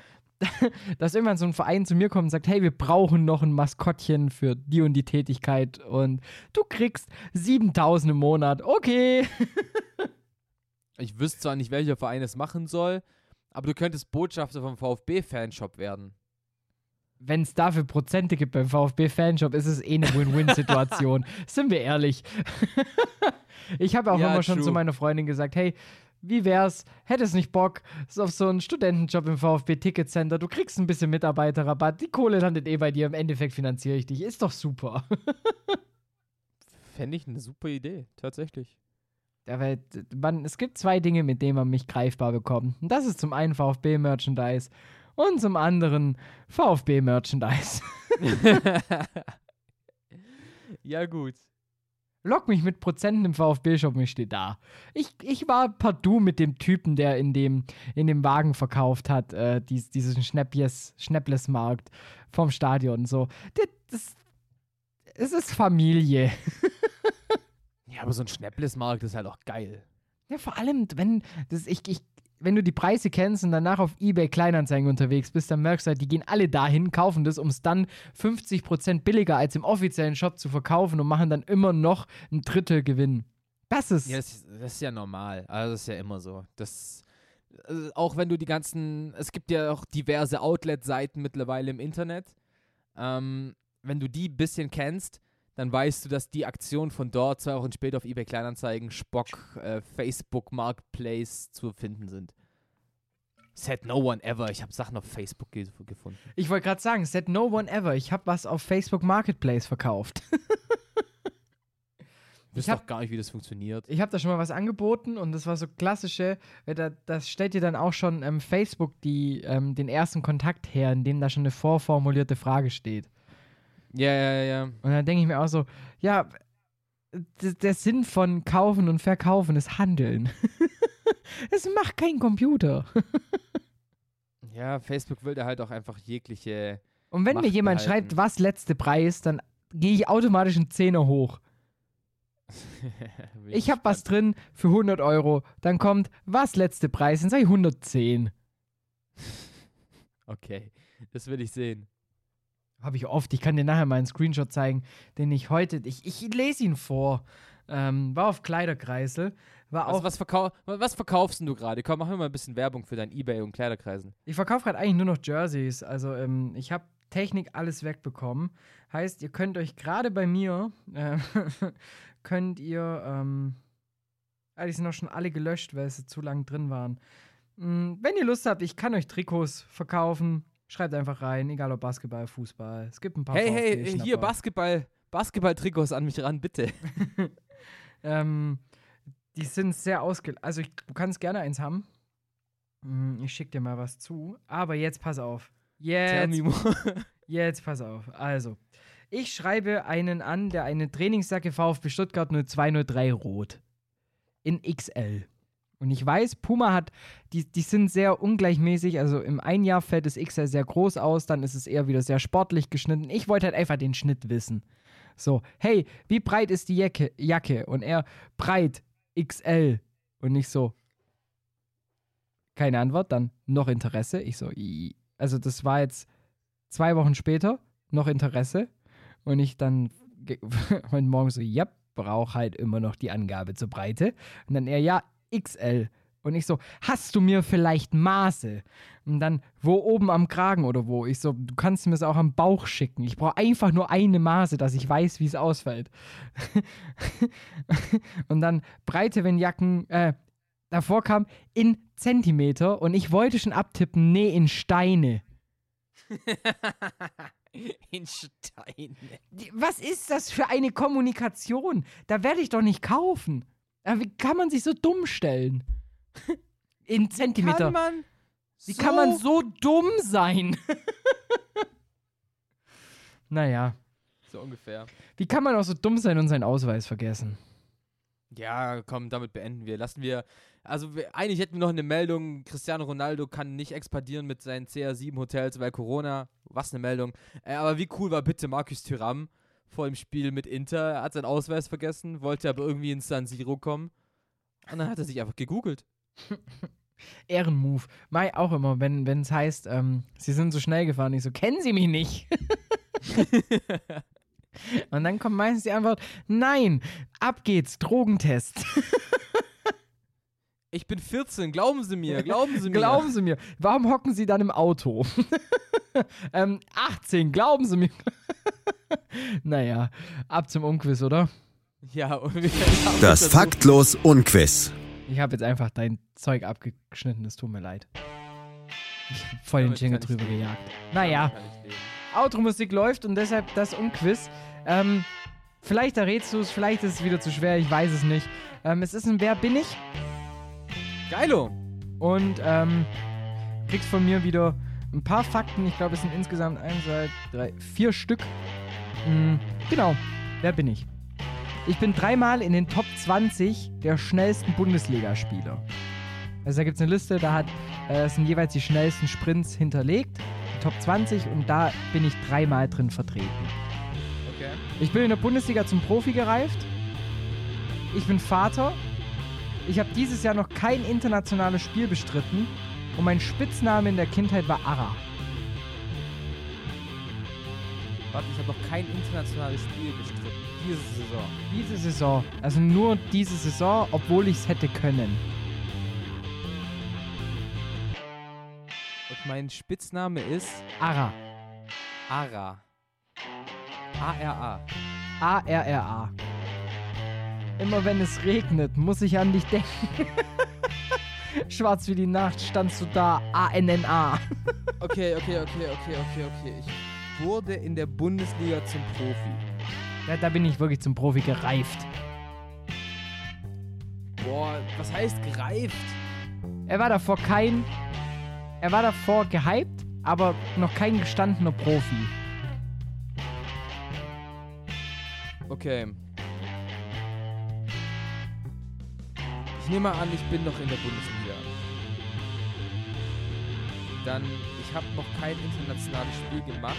dass irgendwann so ein Verein zu mir kommt und sagt, hey, wir brauchen noch ein Maskottchen für die und die Tätigkeit und du kriegst 7000 im Monat. Okay. Ich wüsste zwar nicht, welcher Verein es machen soll, aber du könntest Botschafter vom VfB-Fanshop werden. Wenn es dafür Prozente gibt beim VfB-Fanshop, ist es eh eine Win-Win-Situation. Sind wir ehrlich. ich habe auch Ja, immer schon true. zu meiner Freundin gesagt, hey, wie wär's? Hättest nicht Bock auf so einen Studentenjob im VfB Ticket Center? Du kriegst ein bisschen Mitarbeiterrabatt, die Kohle landet eh bei dir, im Endeffekt finanziere ich dich. Ist doch super. Fände ich eine super Idee, tatsächlich. D- man, es gibt zwei Dinge, mit denen man mich greifbar bekommt. Und das ist zum einen VfB-Merchandise und zum anderen VfB-Merchandise. ja, gut. Lock mich mit Prozenten im VfB-Shop ich stehe da. Ich, ich war partout mit dem Typen, der in dem, in dem Wagen verkauft hat, äh, dies, diesen Schnäppjes, Schnäpplesmarkt vom Stadion. So. Das, das, es ist Familie. Ja, aber so ein Schnäpplesmarkt ist halt auch geil. Ja, vor allem, wenn das, ich, ich wenn du die Preise kennst und danach auf eBay Kleinanzeigen unterwegs bist, dann merkst du halt, die gehen alle dahin, kaufen das, um es dann 50% billiger als im offiziellen Shop zu verkaufen und machen dann immer noch ein Drittel Gewinn. Das ist. Ja, das, das ist ja normal. Also das ist ja immer so. Das, äh, auch wenn du die ganzen, es gibt ja auch diverse Outlet-Seiten mittlerweile im Internet. Ähm, wenn du die ein bisschen kennst, dann weißt du, dass die Aktionen von dort zwei Wochen später auf eBay Kleinanzeigen, Spock, äh, Facebook Marketplace zu finden sind. Said no one ever. Ich habe Sachen auf Facebook ge gefunden. Ich wollte gerade sagen, said no one ever. Ich habe was auf Facebook Marketplace verkauft. Ich weiß doch gar nicht, wie das funktioniert. Ich habe da schon mal was angeboten und das war so klassische, äh, da, das stellt dir dann auch schon ähm, Facebook die, ähm, den ersten Kontakt her, in dem da schon eine vorformulierte Frage steht. Ja, ja, ja. Und dann denke ich mir auch so, ja, der Sinn von Kaufen und Verkaufen ist Handeln. Es macht kein Computer. Ja, Facebook will da halt auch einfach jegliche. Und wenn mir Macht jemand behalten. schreibt, was letzte Preis, dann gehe ich automatisch einen Zehner hoch. Ich habe was drin für 100 Euro. Dann kommt, was letzte Preis? Dann sage ich 110. Okay, das will ich sehen. Habe ich oft. Ich kann dir nachher mal einen Screenshot zeigen, den ich heute. Ich, ich lese ihn vor. Ähm, war auf Kleiderkreisel. War Was, auch. was, verkau was verkaufst du gerade? Komm, mach mir mal ein bisschen Werbung für dein Ebay und Kleiderkreisen. Ich verkaufe gerade eigentlich nur noch Jerseys. Also ähm, ich habe Technik alles wegbekommen. Heißt, ihr könnt euch gerade bei mir, äh, könnt ihr, ähm, ah, die sind auch schon alle gelöscht, weil sie zu lang drin waren. Mm, wenn ihr Lust habt, ich kann euch Trikots verkaufen. Schreibt einfach rein, egal ob Basketball, Fußball. Es gibt ein paar Hey, hey, hier Basketball, Basketball-Trikots an mich ran, bitte. Ähm, die sind sehr ausge... Also ich, du kannst gerne eins haben. Mm, Ich schick dir mal was zu. Aber jetzt pass auf. Jetzt. Jetzt pass auf. Also, ich schreibe einen an, der eine Trainingsjacke VfB Stuttgart 0203 Rot. In XL. Und ich weiß, Puma hat, die, die sind sehr ungleichmäßig. Also im einen Jahr fällt das XL sehr groß aus, dann ist es eher wieder sehr sportlich geschnitten. Ich wollte halt einfach den Schnitt wissen. So, hey, wie breit ist die Jacke? Jacke? Und er, breit, XL. Und nicht so, keine Antwort, dann noch Interesse. Ich so, i- also das war jetzt zwei Wochen später, noch Interesse. Und ich dann heute Morgen so, ja, brauche halt immer noch die Angabe zur Breite. Und dann er, ja, XL. Und ich so, hast du mir vielleicht Maße? Und dann, wo oben am Kragen oder wo? Ich so, du kannst mir es auch am Bauch schicken. Ich brauche einfach nur eine Maße, dass ich weiß, wie es ausfällt. und dann Breite, wenn Jacken, äh, davor kam in Zentimeter und ich wollte schon abtippen, nee, in Steine. In Steine. Was ist das für eine Kommunikation? Da werde ich doch nicht kaufen. Aber wie kann man sich so dumm stellen? In Zentimeter. Kann man wie kann man so dumm sein? naja. So ungefähr. Wie kann man auch so dumm sein und seinen Ausweis vergessen? Ja, komm, damit beenden wir. Lassen wir. Also, wir, eigentlich hätten wir noch eine Meldung: Cristiano Ronaldo kann nicht expandieren mit seinen CR7-Hotels, weil Corona. Was eine Meldung. Äh, aber wie cool war bitte Markus Thuram vor dem Spiel mit Inter? Er hat seinen Ausweis vergessen, wollte aber irgendwie ins San Siro kommen. Und dann hat er sich einfach gegoogelt. Ehrenmove. Mai auch immer, wenn es heißt, ähm, sie sind so schnell gefahren. Ich so, kennen Sie mich nicht? und dann kommt meistens die Antwort, nein, ab geht's, Drogentest. Ich bin 14, glauben Sie mir, glauben Sie mir. Glauben Sie mir. Warum hocken Sie dann im Auto? ähm, 18, glauben Sie mir. naja, ab zum Unquiz, oder? Ja, und wir haben Das Faktlos Unquiz. Ich habe jetzt einfach dein Zeug abgeschnitten, es tut mir leid. Ich hab voll den Jingle drüber leben. gejagt. Naja. Outro-Musik läuft und deshalb das Unquiz. Ähm, vielleicht errätst du es, vielleicht ist es wieder zu schwer, ich weiß es nicht. Ähm, es ist ein Wer bin ich? Geilo. Und ähm, kriegst von mir wieder ein paar Fakten. Ich glaube, es sind insgesamt 1, 2, 3, 4 Stück. Mm, genau, wer bin ich? Ich bin dreimal in den Top 20 der schnellsten Bundesligaspieler. Also da gibt es eine Liste, da hat, äh, sind jeweils die schnellsten Sprints hinterlegt, die Top 20 und da bin ich dreimal drin vertreten. Okay. Ich bin in der Bundesliga zum Profi gereift. Ich bin Vater. Ich habe dieses Jahr noch kein internationales Spiel bestritten und mein Spitzname in der Kindheit war Ara. Warte, ich habe noch kein internationales Spiel bestritten. Diese Saison. Diese Saison, also nur diese Saison, obwohl ich es hätte können. Und mein Spitzname ist Ara. Ara. A-R-A. A-R-R-A. Immer wenn es regnet, muss ich an dich denken. Schwarz wie die Nacht standst du da. A-N-N-A. Okay, okay, okay, okay, okay, okay. Ich wurde in der Bundesliga zum Profi. Ja, da bin ich wirklich zum Profi gereift. Boah, was heißt gereift? Er war davor kein. Er war davor gehypt, aber noch kein gestandener Profi. Okay. Ich nehme mal an, ich bin noch in der Bundesliga. Dann, ich habe noch kein internationales Spiel gemacht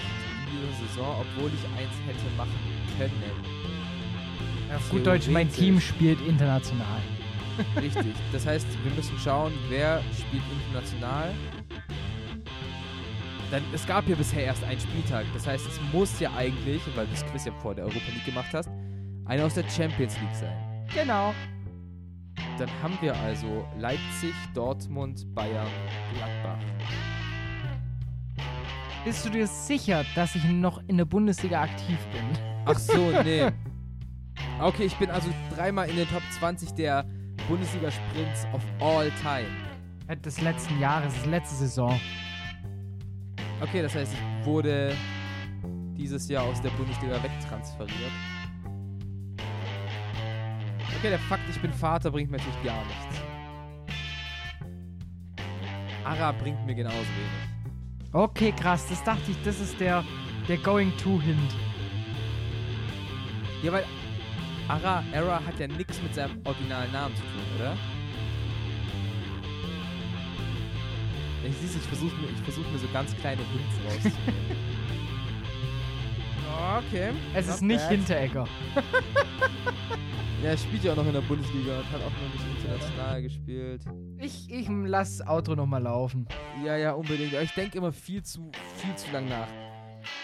in dieser Saison, obwohl ich eins hätte machen können. Auf gut Deutsch, mein. Team spielt international. Richtig. Das heißt, wir müssen schauen, wer spielt international. Dann, es gab ja bisher erst einen Spieltag. Das heißt, es muss ja eigentlich, weil du das Quiz ja vor der Europa League gemacht hast, einer aus der Champions League sein. Genau. Dann haben wir also Leipzig, Dortmund, Bayern, Gladbach. Bist du dir sicher, dass ich noch in der Bundesliga aktiv bin? Ach so, nee. Okay, ich bin also dreimal in den Top 20 der Bundesliga-Sprints of all time. Des letzten Jahres, des letzte Saison. Okay, das heißt, ich wurde dieses Jahr aus der Bundesliga wegtransferiert. Okay, der Fakt, ich bin Vater, bringt mir natürlich gar nichts. Ara bringt mir genauso wenig. Okay, krass. Das dachte ich, das ist der, der Going-To-Hint. Ja, weil Ara, Ara hat ja nichts mit seinem originalen Namen zu tun, oder? Ich siehst, ich versuche mir, ich versuch mir so ganz kleine Hints rauszunehmen. okay. Es not ist nicht bad. Hinteregger. Ja, er spielt ja auch noch in der Bundesliga und hat auch noch nicht international gespielt. Ich, ich lass das Auto nochmal laufen. Ja, ja, unbedingt. Aber ich denke immer viel zu, viel zu lang nach.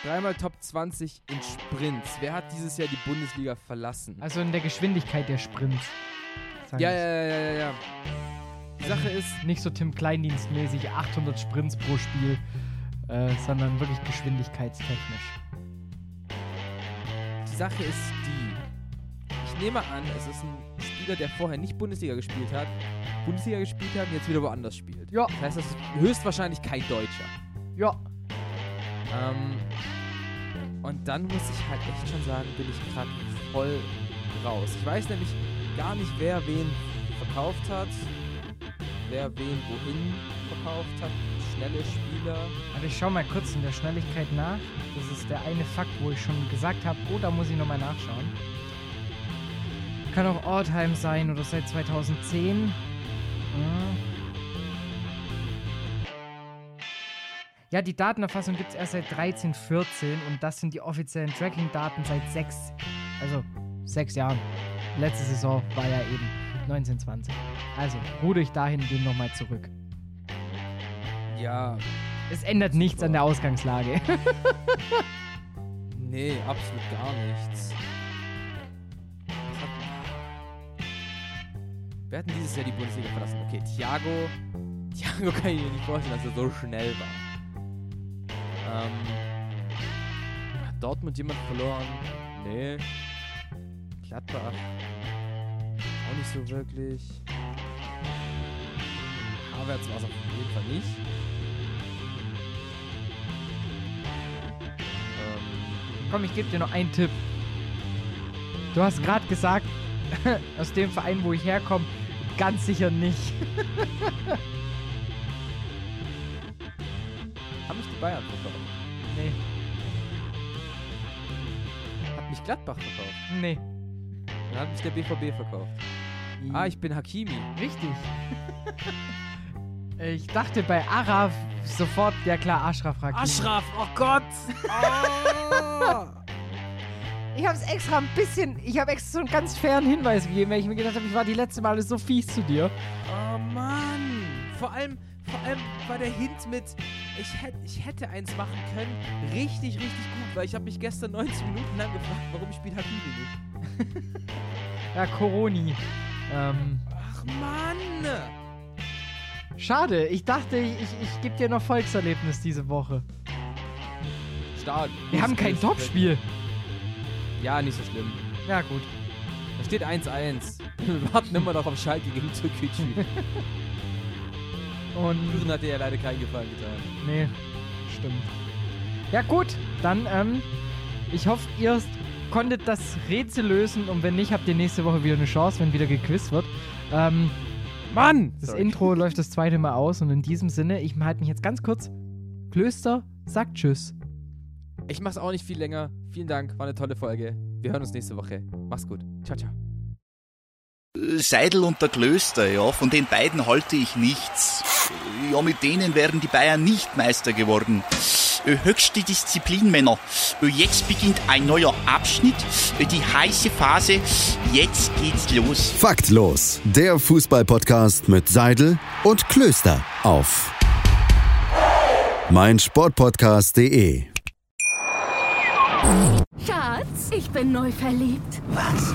Dreimal Top 20 in Sprints. Wer hat dieses Jahr die Bundesliga verlassen? Also in der Geschwindigkeit der Sprints. Ja, ja, ja, ja, ja. Die Sache ist, Nicht so Tim Kleindienstmäßig 800 Sprints pro Spiel, äh, sondern wirklich geschwindigkeitstechnisch. Die Sache ist die. Ich nehme an, es ist ein Spieler, der vorher nicht Bundesliga gespielt hat, Bundesliga gespielt hat und jetzt wieder woanders spielt. Ja. Das heißt, das ist höchstwahrscheinlich kein Deutscher. Ja. Ähm, und dann muss ich halt echt schon sagen, bin ich gerade voll raus. Ich weiß nämlich gar nicht, wer wen verkauft hat, wer wen wohin verkauft hat. Schnelle Spieler. Also ich schau mal kurz in der Schnelligkeit nach. Das ist der eine Fakt, wo ich schon gesagt habe, oh, da muss ich nochmal nachschauen. Kann auch Alltime sein oder seit 2010. Hm. Ja, die Datenerfassung gibt es erst seit 13, 14 und das sind die offiziellen Tracking-Daten seit sechs, also sechs Jahren. Letzte Saison war ja eben 1920. Also ruder ich dahin, gehen nochmal zurück. Ja, Es ändert nichts an der Ausgangslage. nee, absolut gar nichts. Was hat- Wer hat denn dieses Jahr die Bundesliga verlassen? Okay, Thiago. Thiago kann ich mir nicht vorstellen, dass er so schnell war. Ähm, hat Dortmund jemand verloren? Nee. Gladbach. Auch nicht so wirklich. Havertz war es auf jeden Fall nicht. Komm, ich gebe dir noch einen Tipp. Du hast gerade gesagt, aus dem Verein, wo ich herkomme, ganz sicher nicht. haben mich die Bayern verkauft? Nee, Hat mich Gladbach verkauft? nee. Dann hat mich der BVB verkauft. Ah, ich bin Hakimi. Richtig. ich dachte bei Araf sofort, ja klar, Ashraf Hakimi. oh Gott! Ich habe es extra ein bisschen, ich habe extra so einen ganz fairen Hinweis gegeben, weil ich mir gedacht habe, ich war die letzte Male so fies zu dir. Oh Mann. Vor allem, vor allem war der Hint mit, ich, hätt, ich hätte eins machen können, richtig, richtig gut, weil ich habe mich gestern 19 Minuten lang gefragt, warum spielt Habibi nicht. Ja, Coroni. Ähm, Ach Mann. Schade, ich dachte, ich, ich gebe dir noch Volkserlebnis diese Woche. Stark. Wir haben kein Topspiel. Ja, nicht so schlimm. Ja, gut. Da steht 1-1. Wir warten immer noch auf Schalke gegen Türkgücü. Und Düren hat dir ja leider keinen Gefallen getan. Nee, stimmt. Ja gut, dann, ähm, ich hoffe, ihr konntet das Rätsel lösen und wenn nicht, habt ihr nächste Woche wieder eine Chance, wenn wieder gequizt wird. Ähm, Mann! das Sorry. Intro läuft das zweite Mal aus und in diesem Sinne, ich halte mich jetzt ganz kurz. Klöster sagt Tschüss. Ich mach's auch nicht viel länger. Vielen Dank, war eine tolle Folge. Wir hören uns nächste Woche. Mach's gut. Ciao, ciao. Seidel und der Klöster, ja, von den beiden halte ich nichts. Ja, mit denen wären die Bayern nicht Meister geworden. Äh, Höchste Disziplin, Männer. Äh, Jetzt beginnt ein neuer Abschnitt, äh, die heiße Phase. Jetzt geht's los. Faktlos, der Fußballpodcast mit Seidel und Klöster auf meinsportpodcast.de. Schatz, ich bin neu verliebt. Was?